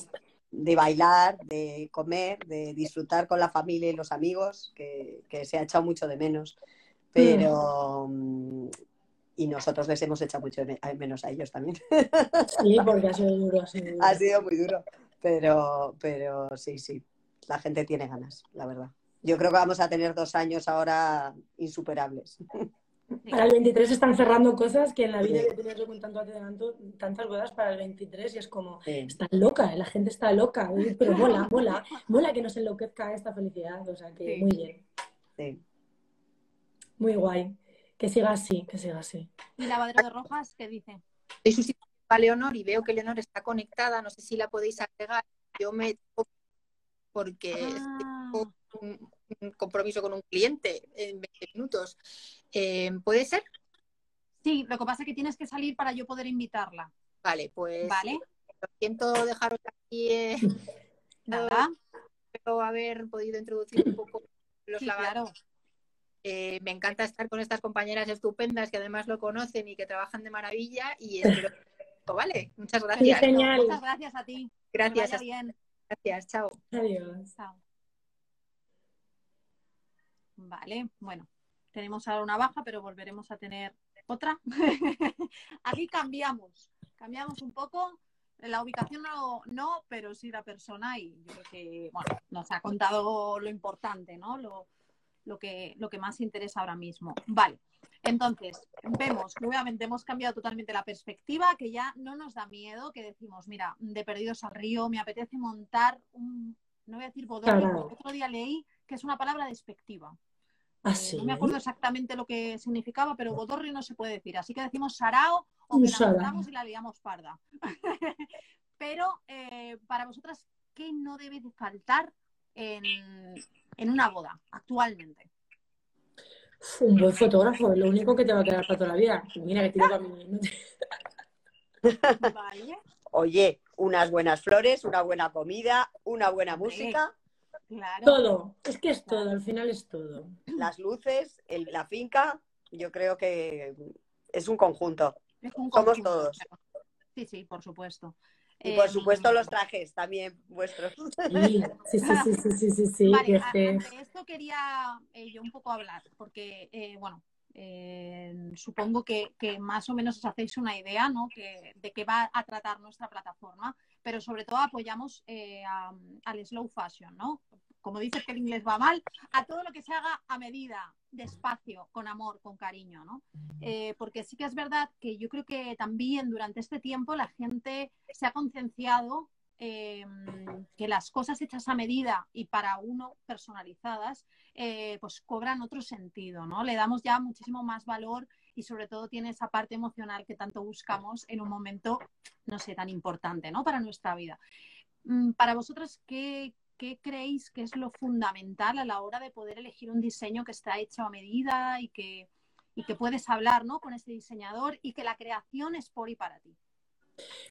de bailar, de comer, de disfrutar con la familia y los amigos, que, se ha echado mucho de menos. Pero. Mm, y nosotros les hemos echado mucho de menos a ellos también. Sí, porque ha sido duro. Ha sido, muy duro. Pero, pero sí, sí. La gente tiene ganas, la verdad. Yo creo que vamos a tener dos años ahora insuperables. Para el 23 están cerrando cosas que en la vida sí. yo con tanto adelanto, tantas bodas para el 23 y es como, está loca, la gente está loca, pero mola, mola, mola que nos enloquezca esta felicidad, o sea que muy bien. Sí. Muy guay. Que siga así, que siga así. ¿Y Lavadero de Rojas qué dice? Soy sustituta a Leonor y veo que Leonor está conectada, no sé si la podéis agregar. Yo me porque ah. Un, compromiso con un cliente en 20 minutos. Eh, ¿Puede ser? Sí, lo que pasa es que tienes que salir para yo poder invitarla. Vale, pues vale. lo siento dejaros aquí. Eh, Nada. Espero haber podido introducir un poco los sí, eh, me encanta estar con estas compañeras estupendas que además lo conocen y que trabajan de maravilla y espero vale. Muchas gracias. Muchas gracias a ti. Gracias. bien. Gracias. Chao. Adiós. Vale, bueno, tenemos ahora una baja, pero volveremos a tener otra. Aquí cambiamos, cambiamos un poco. La ubicación no, no, pero sí la persona y yo creo que, bueno, nos ha contado lo importante, ¿no? Lo, lo que, lo que más interesa ahora mismo. Vale, entonces vemos que obviamente hemos cambiado totalmente la perspectiva, que ya no nos da miedo, que decimos, mira, de perdidos al río, me apetece montar un, no voy a decir bodorrio, otro día leí que es una palabra despectiva. ¿Ah, eh, no me acuerdo exactamente lo que significaba, pero bodorrio no se puede decir. Así que decimos sarao o que la y la liamos parda. pero eh, para vosotras, ¿qué no debe de faltar en, una boda actualmente? Un buen fotógrafo, es lo único que te va a quedar para toda la vida. Mira que mí. Vale. Oye, unas buenas flores, una buena comida, una buena música. Claro. Todo, es que es todo, al final es todo. Las luces, la finca, yo creo que es un conjunto. Es un Somos todos. Sí, sí, por supuesto. Y por supuesto los trajes también vuestros. Sí, sí, sí, sí, sí, sí, Vale, de esto quería eh, yo un poco hablar, porque, eh, bueno, eh, supongo que, más o menos os hacéis una idea ¿no? que, de qué va a tratar nuestra plataforma, pero sobre todo apoyamos al slow fashion, ¿no? como dices que el inglés va mal, a todo lo que se haga a medida, despacio, con amor, con cariño, ¿no? Eh, porque sí que es verdad que yo creo que también durante este tiempo la gente se ha concienciado em, que las cosas hechas a medida y para uno personalizadas, eh, pues cobran otro sentido, ¿no? Le damos ya muchísimo más valor y sobre todo tiene esa parte emocional que tanto buscamos en un momento, no sé, tan importante, ¿no? Para nuestra vida. Mm, para vosotros, ¿qué, ¿qué creéis que es lo fundamental a la hora de poder elegir un diseño que está hecho a medida y que, que puedes hablar ¿no? con ese diseñador y que la creación es por y para ti?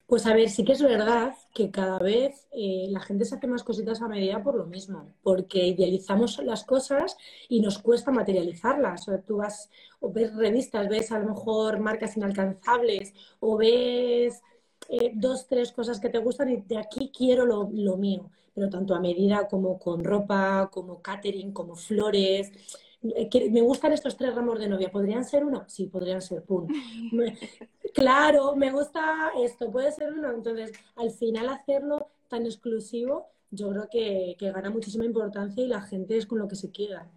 Pues a ver, sí que es verdad que cada vez eh, la gente se hace más cositas a medida por lo mismo, porque idealizamos las cosas y nos cuesta materializarlas. O tú vas o ves revistas, ves a lo mejor marcas inalcanzables o ves eh, dos, tres cosas que te gustan y de aquí quiero lo, lo mío pero tanto a medida como con ropa, como catering, como flores. Eh, me gustan estos tres ramos de novia. ¿Podrían ser uno? Sí, podrían ser. Pum. claro, me gusta esto. Puede ser uno. Entonces, al final hacerlo tan exclusivo, yo creo que, que gana muchísima importancia y la gente es con lo que se queda.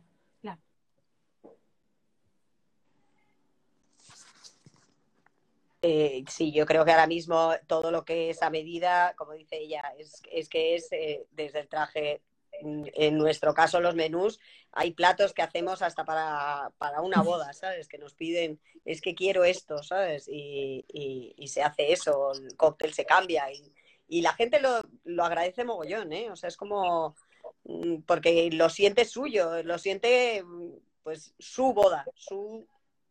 Eh, sí, yo creo que ahora mismo todo lo que es a medida, como dice ella, es, que es eh, desde el traje, en nuestro caso los menús, hay platos que hacemos hasta para, una boda, ¿sabes? Que nos piden, es que quiero esto, ¿sabes? Y, se hace eso, el cóctel se cambia y, la gente lo, lo, agradece mogollón, ¿eh? O sea, es como, mm, porque lo siente suyo, lo siente pues su boda, su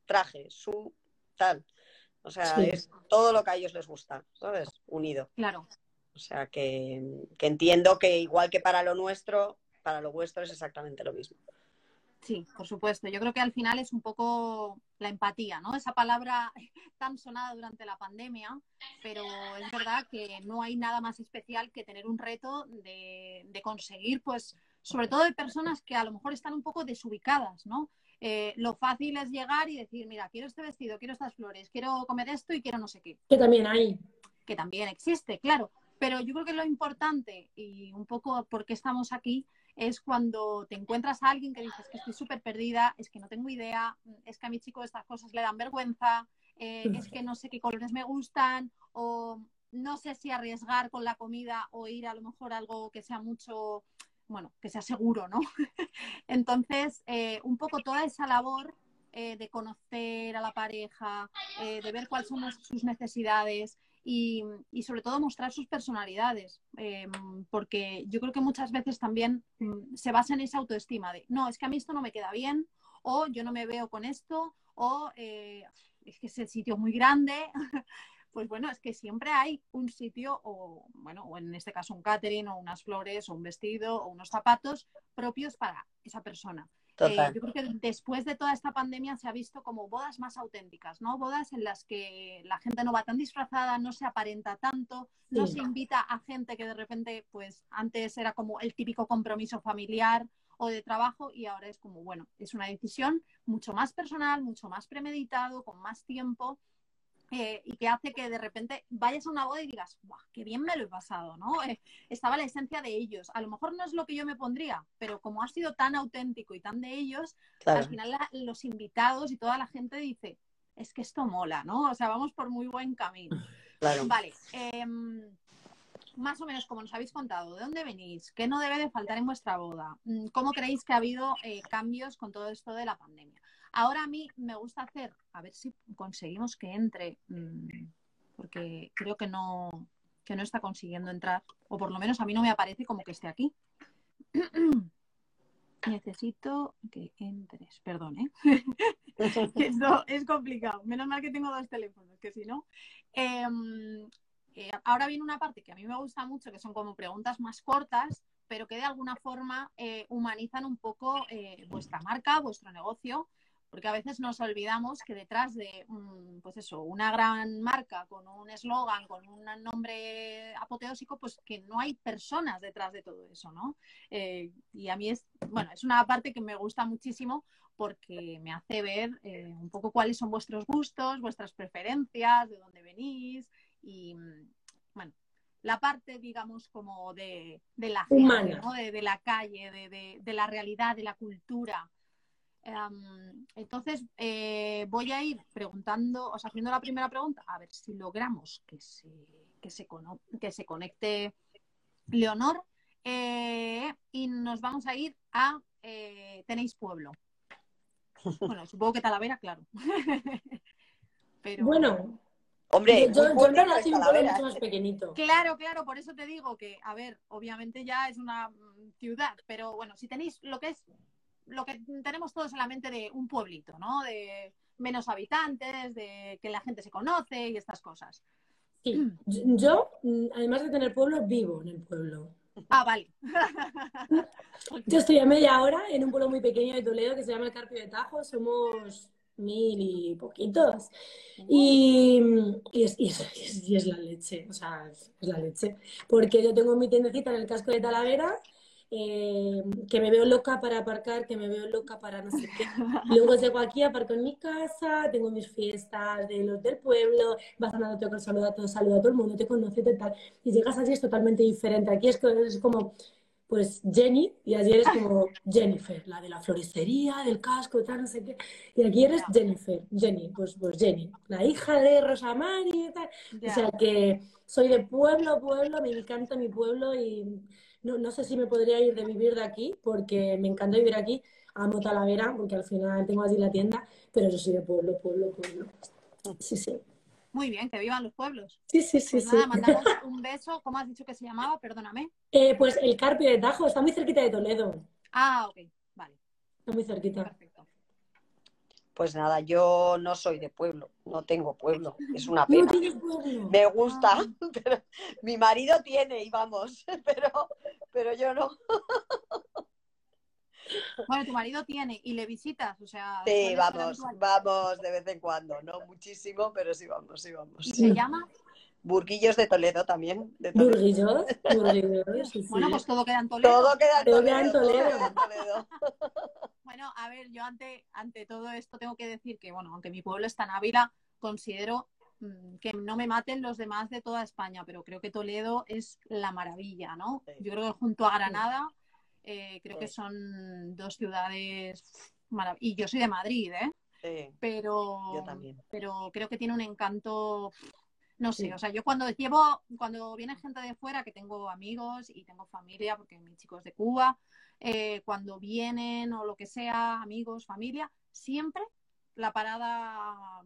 traje, su tal. O sea, es todo lo que a ellos les gusta, ¿sabes? Unido. Claro. O sea, que, entiendo que igual que para lo nuestro, para lo vuestro es exactamente lo mismo. Sí, por supuesto. Yo creo que al final es un poco la empatía, ¿no? Esa palabra tan sonada durante la pandemia, pero es verdad que no hay nada más especial que tener un reto de, de conseguir, pues, sobre todo de personas que a lo mejor están un poco desubicadas, ¿no? Eh, lo fácil es llegar y decir, mira, quiero este vestido, quiero estas flores, quiero comer esto y quiero no sé qué. Que también hay. Que también existe, claro. Pero yo creo que lo importante y un poco por qué estamos aquí es cuando te encuentras a alguien que dices que estoy súper perdida, es que no tengo idea, es que a mi chico estas cosas le dan vergüenza, eh, es que no sé qué colores me gustan o no sé si arriesgar con la comida o ir a lo mejor algo que sea mucho bueno, que sea seguro, ¿no? Entonces, eh, un poco toda esa labor eh, de conocer a la pareja, eh, de ver cuáles son sus necesidades y, sobre todo mostrar sus personalidades, em, porque yo creo que muchas veces también mm, se basa en esa autoestima de, no, es que a mí esto no me queda bien, o yo no me veo con esto, o eh, es que es el sitio muy grande. pues bueno, es que siempre hay un sitio o, bueno, o en este caso un catering o unas flores o un vestido o unos zapatos propios para esa persona. Eh, yo creo que después de toda esta pandemia se ha visto como bodas más auténticas, ¿no? Bodas en las que la gente no va tan disfrazada, no se aparenta tanto, no se invita a gente que de repente, pues antes era como el típico compromiso familiar o de trabajo y ahora es como, bueno, es una decisión mucho más personal, mucho más premeditado, con más tiempo eh, y que hace que de repente vayas a una boda y digas, ¡guau! ¡Qué bien me lo he pasado! ¿no? Eh, estaba la esencia de ellos. A lo mejor no es lo que yo me pondría, pero como ha sido tan auténtico y tan de ellos, al final los invitados y toda la gente dice, es que esto mola, ¿no? O sea, vamos por muy buen camino. Vale. Em, más o menos como nos habéis contado, ¿de dónde venís? ¿Qué no debe de faltar en vuestra boda? Mm, ¿Cómo creéis que ha habido eh, cambios con todo esto de la pandemia? Ahora a mí me gusta hacer, a ver si conseguimos que entre, mm, porque creo que no, que no está consiguiendo entrar, o por lo menos a mí no me aparece como que esté aquí. Necesito que entres, perdón, ¿eh? Esto es complicado. Menos mal que tengo dos teléfonos, que si no. Em, eh, ahora viene una parte que a mí me gusta mucho, que son como preguntas más cortas, pero que de alguna forma eh, humanizan un poco eh, vuestra marca, vuestro negocio porque a veces nos olvidamos que detrás de pues eso, una gran marca con un eslogan, con un nombre apoteósico, pues que no hay personas detrás de todo eso, ¿no? Eh, y a mí es, bueno, es una parte que me gusta muchísimo porque me hace ver eh, un poco cuáles son vuestros gustos, vuestras preferencias, de dónde venís y, bueno, la parte, digamos, como de, la gente, ¿no? de, la calle, de la realidad, de la cultura. Entonces, eh, voy a ir preguntando, o sea, haciendo la primera pregunta, a ver si logramos que se, que se, que se conecte Leonor. Eh, y nos vamos a ir a eh, Tenéis Pueblo. Bueno, supongo que Talavera, claro. Pero... Bueno, Hombre, yo, yo en un pueblo mucho más pequeñito. Claro, claro, por eso te digo que, a ver, obviamente ya es una mm, ciudad, pero bueno, si tenéis lo que es lo que tenemos todos en la mente de un pueblito, ¿no? De menos habitantes, de que la gente se conoce y estas cosas. Sí, yo, además de tener pueblo, vivo en el pueblo. Ah, vale. yo estoy a media hora en un pueblo muy pequeño de Toledo que se llama el Carpio de Tajo. Somos mil y poquitos. Y, es, es, la leche, o sea, es la leche. Porque yo tengo mi tiendecita en el casco de Talavera eh, que me veo loca para aparcar, que me veo loca para no sé qué. Luego llego aquí, aparco en mi casa, tengo mis fiestas de los del pueblo, vas andando, te saluda a todo, saluda a todo el mundo, te conoce, te tal. Y llegas allí es totalmente diferente. Aquí es, es como, pues Jenny, y allí eres como Jennifer, la de la floristería, del casco, tal, no sé qué. Y aquí eres Jennifer, Jenny, pues, pues Jenny, la hija de Rosa y tal. O sea que soy de pueblo, pueblo, me encanta mi pueblo y no, no sé si me podría ir de vivir de aquí, porque me encanta vivir aquí. Amo Talavera, porque al final tengo allí la tienda, pero yo soy de pueblo, pueblo, pueblo. Sí, sí. Muy bien, que vivan los pueblos. Sí, sí, sí. Pues nada, mandamos un beso. ¿Cómo has dicho que se llamaba? Perdóname. Eh, pues el Carpio de Tajo, está muy cerquita de Toledo. Ah, ok, vale. Está muy cerquita. Perfecto. Pues nada, yo no soy de pueblo, no tengo pueblo, es una pena. Me gusta, ah. pero mi marido tiene y vamos, pero, pero yo no. Bueno, tu marido tiene y le visitas, o sea. Sí, vamos, vamos de vez en cuando, no muchísimo, pero sí vamos, sí vamos. ¿Y se llama? Burguillos de Toledo también. ¿Burguillos? Bueno, pues todo queda en Toledo. Todo queda en Toledo. bueno, a ver, yo ante, ante todo esto tengo que decir que, bueno, aunque mi pueblo está en Ávila, considero que no me maten los demás de toda España, pero creo que Toledo es la maravilla, ¿no? Yo creo que junto a Granada, eh, creo que son dos ciudades maravillosas. Y yo soy de Madrid, ¿eh? Sí, pero, yo también. pero creo que tiene un encanto no sé, o sea, yo cuando llevo, cuando viene gente de fuera, que tengo amigos y tengo familia, porque mi chico es de Cuba, eh, cuando vienen o lo que sea, amigos, familia, siempre la parada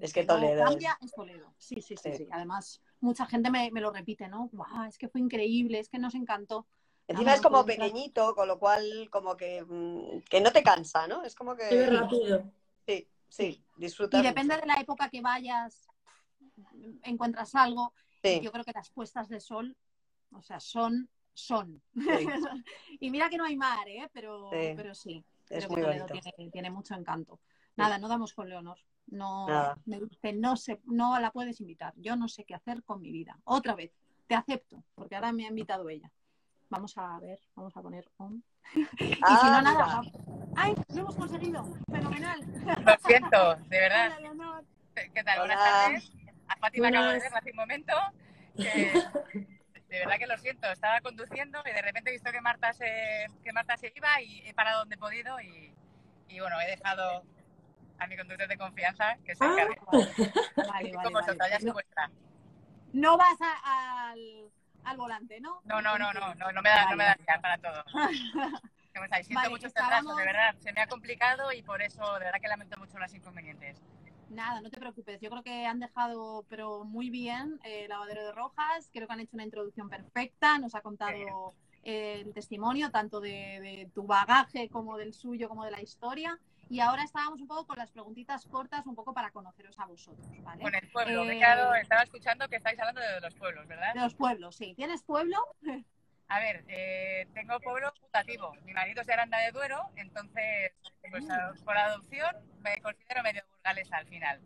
es que Toledo cambia es Toledo. Sí, sí, sí, sí, Además, mucha gente me, lo repite, ¿no? es que fue increíble, es que nos encantó. Encima es como pequeñito, con lo cual como que, mm, que no te cansa, ¿no? Es como que... rápido. Sí, sí, disfruta. Y depende de la época que vayas, encuentras algo. Yo creo que las puestas de sol, o sea, son, son. y mira que no hay mar, ¿eh? Pero sí. Pero sí es muy tiene, tiene, mucho encanto. Nada, no damos con Leonor. No, me dice, no, sé, no la puedes invitar. Yo no sé qué hacer con mi vida. Otra vez, te acepto, porque ahora me ha invitado ella. Vamos a ver, vamos a poner on. y ah, si no, nada. ¡Ay! Lo hemos conseguido. Fenomenal. Lo siento, de verdad. ¿Qué tal? Buenas tardes. A Fátima acabo de ver hace un momento. de verdad que lo siento. Estaba conduciendo y de repente he visto que Marta se, que Marta se iba y he parado donde he podido y, y bueno, he dejado a mi conductor de confianza que se encargue. Vale, vale, No vas al, al, volante, ¿no? No, no, no, no, no, no me da, no me da para todo. Siento mucho este atraso, de verdad. Se me ha complicado y por eso, de verdad que lamento mucho los inconvenientes. Nada, no te preocupes. Yo creo que han dejado, pero muy bien, el lavadero de rojas. Creo que han hecho una introducción perfecta. Nos ha contado el testimonio, tanto de, tu bagaje como del suyo, como de la historia. Y ahora estábamos un poco con las preguntitas cortas, un poco para conoceros a vosotros, ¿vale? Con el pueblo, me he quedado, eh, estaba escuchando que estáis hablando de los pueblos, ¿verdad? De los pueblos, sí. ¿Tienes pueblo? A ver, eh, tengo pueblo putativo. Mi marido es de Aranda de Duero, entonces, pues mm. por adopción me considero medio burgalesa al final.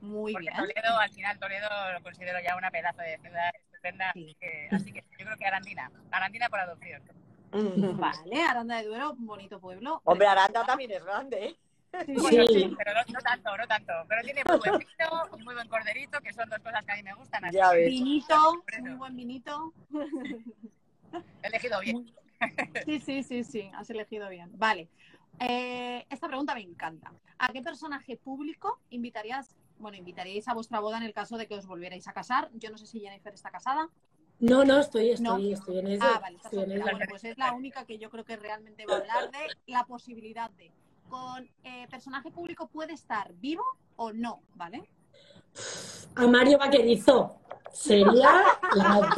Muy Porque bien. Toledo, al final, Toledo lo considero ya una pedazo de ciudad así, que, yo creo que Arandina, Arandina por adopción. Vale, Aranda de Duero, un bonito pueblo. Hombre, Aranda también es grande, ¿eh? Sí, sí. pero no, tanto, no tanto. Pero tiene muy buen vino y muy buen corderito, que son dos cosas que a mí me gustan. Así. Ya Vinito, muy buen vinito. He elegido bien. Sí, sí, sí, sí, has elegido bien. Vale. Eh, esta pregunta me encanta. ¿A qué personaje público invitarías bueno, invitaríais a vuestra boda en el caso de que os volvierais a casar. Yo no sé si Jennifer está casada. No, no, estoy, estoy, estoy en eso. Ah, vale, Bueno, pues es la única que yo creo que realmente va a hablar de la posibilidad de con eh, personaje público puede estar vivo o no, ¿vale? A Mario Vaquerizo. Sería la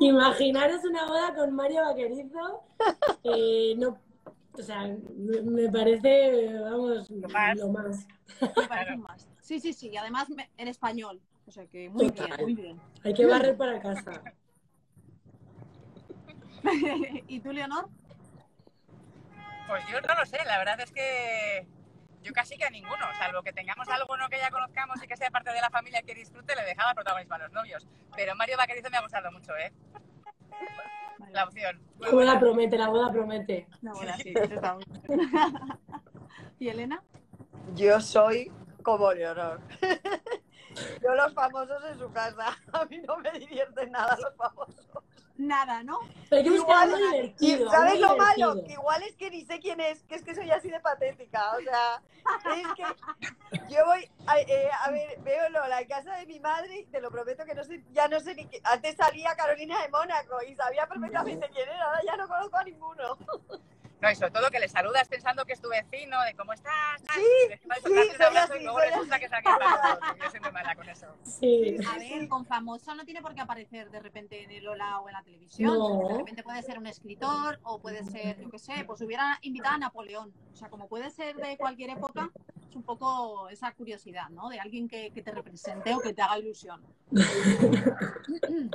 Imaginaros una boda con Mario Vaquerizo. Eh, no, o sea, me parece, vamos, lo más. Me parece más. Sí, sí, sí. Y además en español. O sea que muy bien, muy bien. Hay que barrer para casa. ¿Y tú, Leonor? Pues yo no lo sé. La verdad es que yo casi que a ninguno, salvo que tengamos alguno que ya conozcamos y que sea parte de la familia que disfrute, le dejaba protagonismo a los novios. Pero Mario Vaquerizo me ha gustado mucho, ¿eh? La opción. La boda promete, la boda promete. La boda, sí, ¿Y Elena? Yo soy como Leonor. Yo los famosos en su casa. A mí no me divierten nada los famosos. Nada, ¿no? Pero igual, divertido, ¿Sabes lo malo? Que igual es que ni sé quién es, que es que soy así de patética. O sea, es que yo voy a, eh, a ver, veo la casa de mi madre y te lo prometo que no sé, ya no sé ni qué. Antes salía Carolina de Mónaco y sabía perfectamente quién era, ahora ya no conozco a ninguno. No, y sobre todo que le saludas pensando que es tu vecino, de cómo estás. Sí, sí, soy así, y luego resulta que es alguien Yo soy muy mala con eso. Sí. A ver, con famoso no tiene por qué aparecer de repente en el Ola o en la televisión. De repente puede ser un escritor o puede ser, yo qué sé, pues hubiera invitado a Napoleón. O sea, como puede ser de cualquier época, es un poco esa curiosidad, ¿no? De alguien que, que te represente o que te haga ilusión.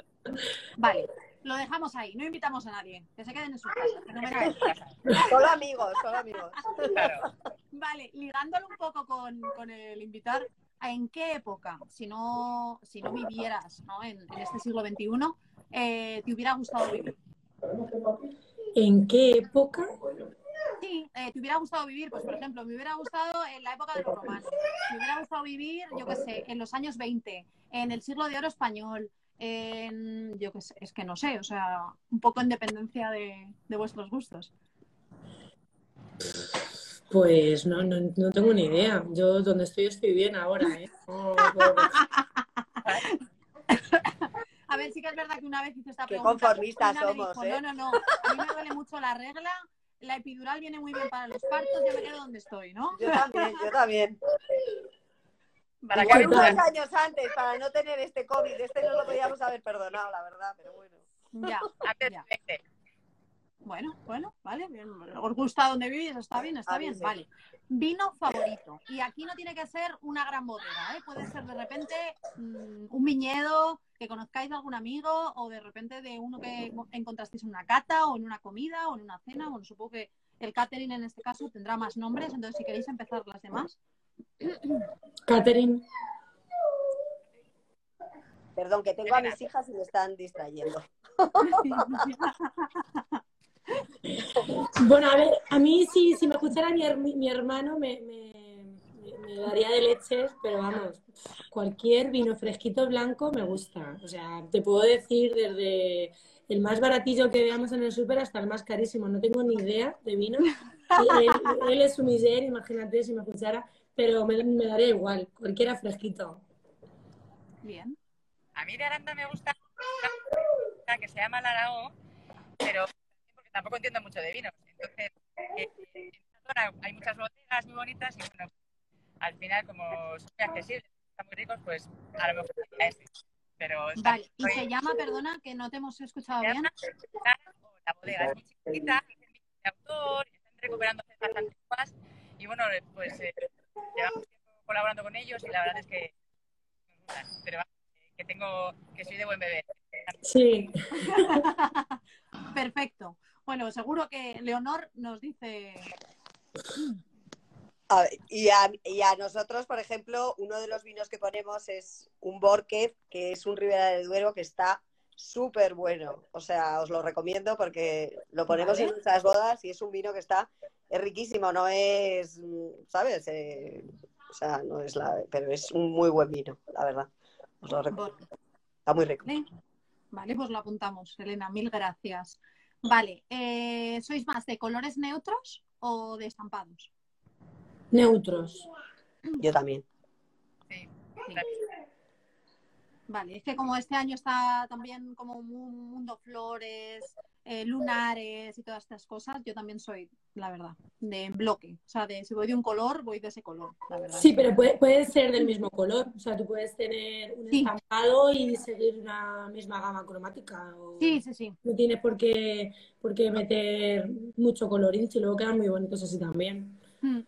vale lo dejamos ahí, no invitamos a nadie, que se queden en su casa. solo amigos, solo amigos. Vale, ligándolo un poco con, el invitar, ¿en qué época, si no, si no vivieras ¿no? En, este siglo XXI, eh, te hubiera gustado vivir? ¿En qué época? Sí, eh, te hubiera gustado vivir, pues por ejemplo, me hubiera gustado en la época de los romanos, me hubiera gustado vivir, yo qué sé, en los años 20, en el siglo de oro español, yo qué sé, es que no sé, o sea, un poco en dependencia de, vuestros gustos. Pues no, no, no, tengo ni idea. Yo donde estoy estoy bien ahora, ¿eh? A ver, sí que es verdad que una vez hice esta pregunta. Qué conformistas somos, ¿eh? No, no, no. A mí me duele mucho la regla. La epidural viene muy bien para los partos. Yo me quedo donde estoy, ¿no? Yo también, yo también. Para que unos años antes, para no tener este COVID, este no lo podíamos haber perdonado, la verdad, pero bueno. Ya, ya. de 20. Bueno, bueno, vale. bien. ¿Os gusta donde vivís? Está bien, está bien, vale. Vino favorito. Y aquí no tiene que ser una gran bodega, ¿eh? Puede ser de repente mm, un viñedo que conozcáis de algún amigo o de repente de uno que encontrasteis en una cata o en una comida o en una cena. Bueno, supongo que el catering en este caso tendrá más nombres, entonces si queréis empezar las demás. Catherine. Perdón, que tengo a mis hijas y me están distrayendo. Bueno, a ver, a mí si, si me escuchara mi, her- mi hermano me, me- me- daría de leches, pero vamos, cualquier vino fresquito blanco me gusta. O sea, te puedo decir desde el más baratillo que veamos en el súper hasta el más carísimo. No tengo ni idea de vino. Él, él es sumiller, imagínate si me escuchara, pero me, me daría igual, cualquiera fresquito. Bien. A mí de Aranda me gusta una que se llama Larao, pero porque tampoco entiendo mucho de vinos. Entonces, eh, en zona hay muchas bodegas muy bonitas y bueno, al final como son muy accesibles, están muy ricos, pues a lo mejor sería ese. Pero Vale. Y se llama, perdona, que no te hemos escuchado bien. la bodega es muy chiquitita, vinos de autor, están recuperando cepas antiguas y bueno, pues eh, llevamos tiempo colaborando con ellos y la verdad es que nos gustan. Pero que- tengo, que soy de buen beber. Sí, Perfecto. Bueno, seguro que Leonor nos dice. A ver, y, a, y a nosotros, por ejemplo, uno de los vinos que ponemos es un Borkev, que es un Ribera del Duero que está súper bueno. O sea, os lo recomiendo porque lo ponemos Vale. en nuestras bodas y es un vino que está, es riquísimo, no es, ¿sabes? Eh, o sea, no es la, pero es un muy buen vino, la verdad. Os lo recomiendo. Está muy rico. Vale, Vale, pues lo apuntamos, Elena, mil gracias. Vale, eh, ¿sois más de colores neutros o de estampados? neutros. Yo también. Sí. Sí. Vale, es que como este año está también como un mundo flores, eh, lunares y todas estas cosas, yo también soy, la verdad, de bloque. O sea, de si voy de un color, voy de ese color, la verdad. Sí, pero puede, puede ser del mismo color. O sea, tú puedes tener un Sí. estampado y seguir una misma gama cromática. o- Sí, sí, sí. No tienes por qué, por qué meter mucho colorín, si luego quedan muy bonitos así también. Mm.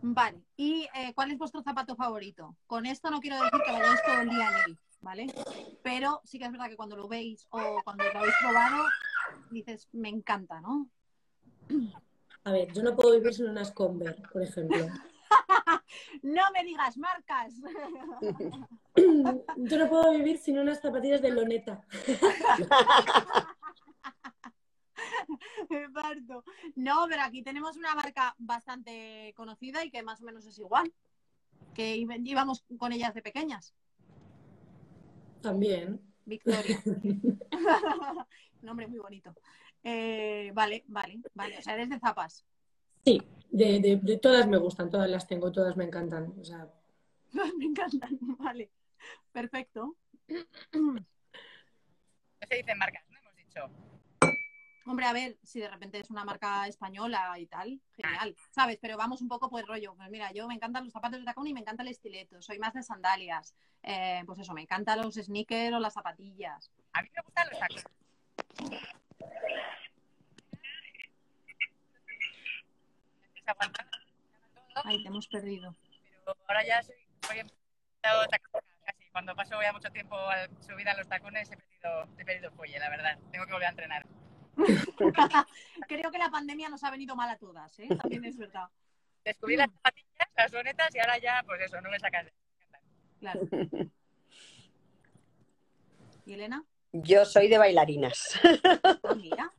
Vale, ¿y eh, cuál es vuestro zapato favorito? Con esto no quiero decir que vayáis todo el día en él, ¿vale? Pero sí que es verdad que cuando lo veis o cuando lo habéis probado, dices, me encanta, ¿no? A ver, yo no puedo vivir sin unas Converse, por ejemplo. No me digas marcas. Yo no puedo vivir sin unas zapatillas de loneta. Me parto. No, pero aquí tenemos una marca bastante conocida y que más o menos es igual. Que íbamos con ellas de pequeñas. También. Victoria. Nombre muy bonito. Eh, vale, vale, vale. O sea, eres de zapas. Sí, de, de- de todas me gustan, todas las tengo, todas me encantan. O sea, Me encantan. Vale. Perfecto. No se dicen marcas, ¿no? Hemos dicho. Hombre, a ver, si de repente es una marca española y tal, genial, ¿sabes? Pero vamos un poco pues rollo. Pues mira, yo me encantan los zapatos de tacón y me encanta el estileto. Soy más de sandalias. Eh, pues eso, me encantan los sneakers o las zapatillas. A mí me gustan los tacos. Ay, te hemos perdido. pero ahora ya soy, casi. Cuando paso ya mucho tiempo al subir a los tacones he perdido, he perdido fuelle, la verdad. Tengo que volver a entrenar. Creo que la pandemia nos ha venido mal a todas, ¿eh? También es verdad. Descubrí las zapatillas, las lunetas y ahora ya, pues eso, no me sacas de Claro. ¿Y Elena? Yo soy de bailarinas. Ah, mira.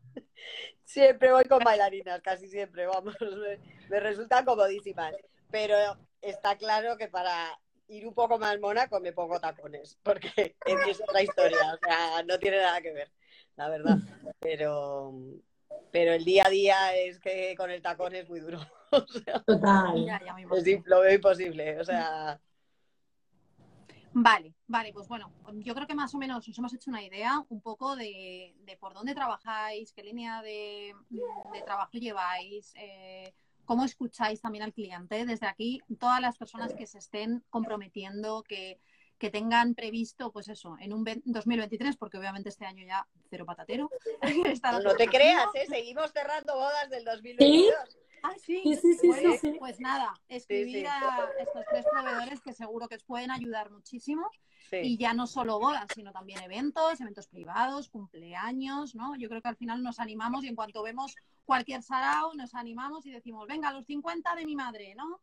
Siempre voy con bailarinas, casi siempre, vamos. Me, me resultan comodísimas. Pero está claro que para ir un poco más mónaco me pongo tacones, porque es otra historia, o sea, no tiene nada que ver, la verdad. Pero, pero el día a día es que con el tacón es muy duro. O sea, total. Ya, ya es lo veo imposible. O sea, Vale, vale, pues bueno, yo creo que más o menos os hemos hecho una idea un poco de, de por dónde trabajáis, qué línea de, de trabajo lleváis, eh, cómo escucháis también al cliente. Desde aquí, todas las personas que se estén comprometiendo, que, que tengan previsto, pues eso, en un 2023, porque obviamente este año ya cero patatero. no te creas, ¿eh? seguimos cerrando bodas del 2022. Ah, sí. Sí, sí, sí, Pues nada, escribir a estos tres proveedores que seguro que os pueden ayudar muchísimo. Y ya no solo bodas, sino también eventos, eventos privados, cumpleaños, ¿no? Yo creo que al final nos animamos y en cuanto vemos cualquier sarao, nos animamos y decimos, venga, los 50 de mi madre, ¿no?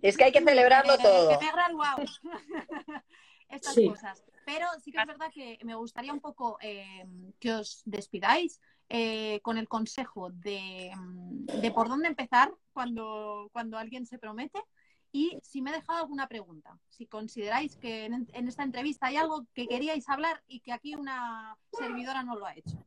es que hay que celebrarlo todo. Que me. Estas cosas. Pero sí que es verdad que me gustaría un poco eh, que os despidáis eh, con el consejo de, de, por dónde empezar cuando, cuando alguien se promete. Y si me he dejado alguna pregunta, si consideráis que en, en, esta entrevista hay algo que queríais hablar y que aquí una servidora no lo ha hecho.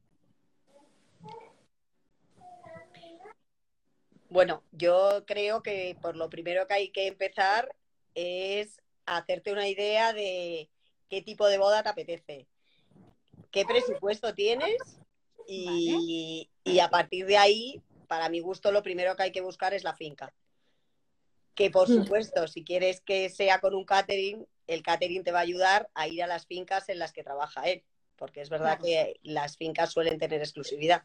Bueno, yo creo que por lo primero que hay que empezar es hacerte una idea de qué tipo de boda te apetece, qué presupuesto tienes y, a partir de ahí, para mi gusto, lo primero que hay que buscar es la finca. Que por mm. supuesto, si quieres que sea con un catering, el catering te va a ayudar a ir a las fincas en las que trabaja él, porque es verdad que las fincas suelen tener exclusividad.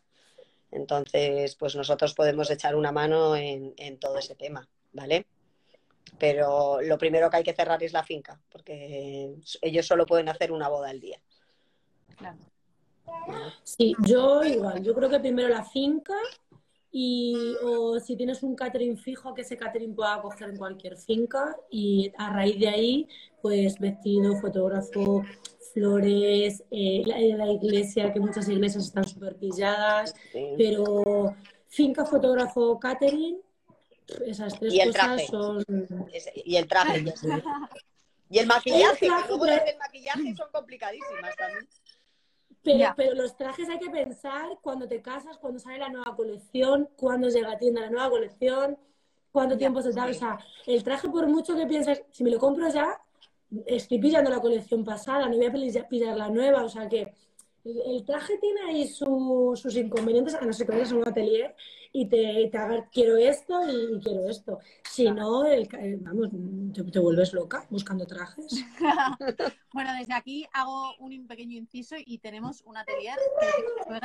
Entonces, pues nosotros podemos echar una mano en, en todo ese tema, ¿vale? Pero lo primero que hay que cerrar es la finca, porque ellos solo pueden hacer una boda al día. Claro. Sí, yo igual, yo creo que primero la finca y o si tienes un catering fijo, que ese catering pueda coger en cualquier finca y a raíz de ahí, pues vestido, fotógrafo, flores, eh, la, iglesia, que muchas iglesias están súper pilladas, pero finca, fotógrafo, catering, esas tres cosas son... y el traje. y el maquillaje, el traje, el maquillaje son complicadísimas también. Pero, pero, los trajes hay que pensar cuando te casas, cuando sale la nueva colección, cuando llega a tienda la nueva colección, cuánto tiempo se tarda. O sea, el traje, por mucho que pienses, si me lo compro ya, estoy pillando la colección pasada, no voy a pillar la nueva. O sea que el traje tiene ahí sus inconvenientes, a no ser que vayas a un atelier y te, te haga quiero esto y, quiero esto. Si no, vamos, te, vuelves loca buscando trajes. bueno, desde aquí hago un pequeño inciso y tenemos un atelier que es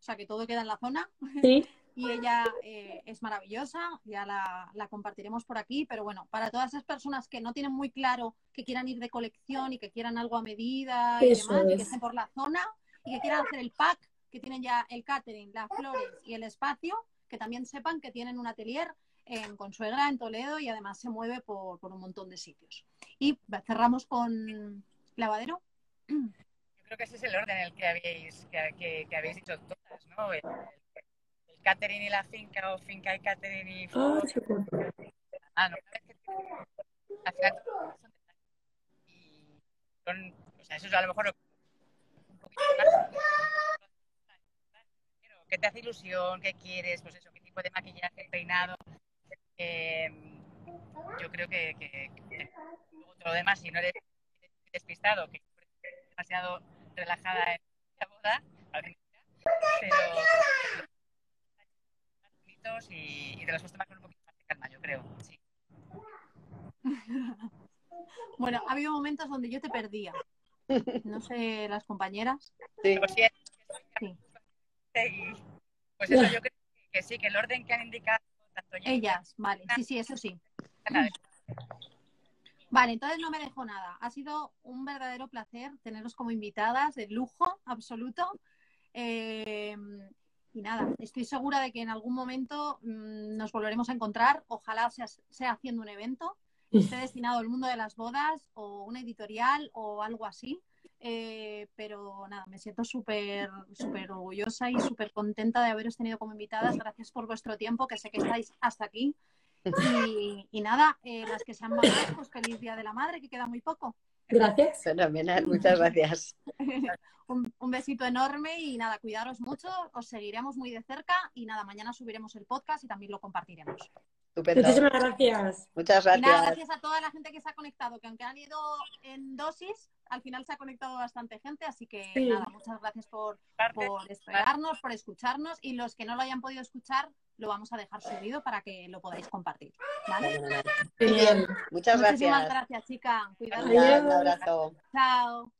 o sea que todo queda en la zona. Sí. Y ella eh, es maravillosa, ya la, la, compartiremos por aquí, pero bueno, para todas esas personas que no tienen muy claro que quieran ir de colección y que quieran algo a medida y demás, y que estén por la zona, y que quieran hacer el pack, que tienen ya el catering, las flores y el espacio, que también sepan que tienen un atelier en Consuegra, en Toledo, y además se mueve por, un montón de sitios. Y cerramos con lavadero. Yo creo que ese es el orden en el que habéis, que, que, habéis dicho todas, ¿no? El, catering y la finca, o finca y catering y... Oh, ah, no, al final y son, o sea, eso es a lo mejor lo ¿Qué te hace ilusión? ¿Qué quieres? Pues eso, ¿qué tipo de maquillaje, peinado? Em, yo creo que, que, todo lo demás, si no eres despistado, que demasiado relajada en la boda, pero y, y te las puesto más con un poquito más de calma, yo creo. Sí. bueno, ha habido momentos donde yo te perdía. No sé, las compañeras. Sí. Pues, pues eso yo creo que sí, que el orden que han indicado tanto ellas, vale, sí, sí, eso sí. Vale, entonces no me dejo nada. Ha sido un verdadero placer teneros como invitadas, de lujo absoluto. Eh, y nada, estoy segura de que en algún momento mm, nos volveremos a encontrar. Ojalá sea, sea haciendo un evento esté destinado al mundo de las bodas o una editorial o algo así. Eh, pero nada, me siento súper súper orgullosa y súper contenta de haberos tenido como invitadas. Gracias por vuestro tiempo, que sé que estáis hasta aquí. Y, nada, eh, las que sean mamás, pues feliz Día de la Madre, que queda muy poco. Gracias. Fenomenal, muchas gracias. un, un, besito enorme y nada, cuidaros mucho, os seguiremos muy de cerca y nada, mañana subiremos el podcast y también lo compartiremos. Muchísimas gracias. Muchas gracias. Y nada, gracias a toda la gente que se ha conectado, que aunque han ido en dosis, al final se ha conectado bastante gente, así que nada, muchas gracias por, por esperarnos, por escucharnos y los que no lo hayan podido escuchar, lo vamos a dejar subido para que lo podáis compartir. ¿vale? Bien. Muchas gracias. Muchísimas gracias, chica. Cuidado. Un abrazo. Chao.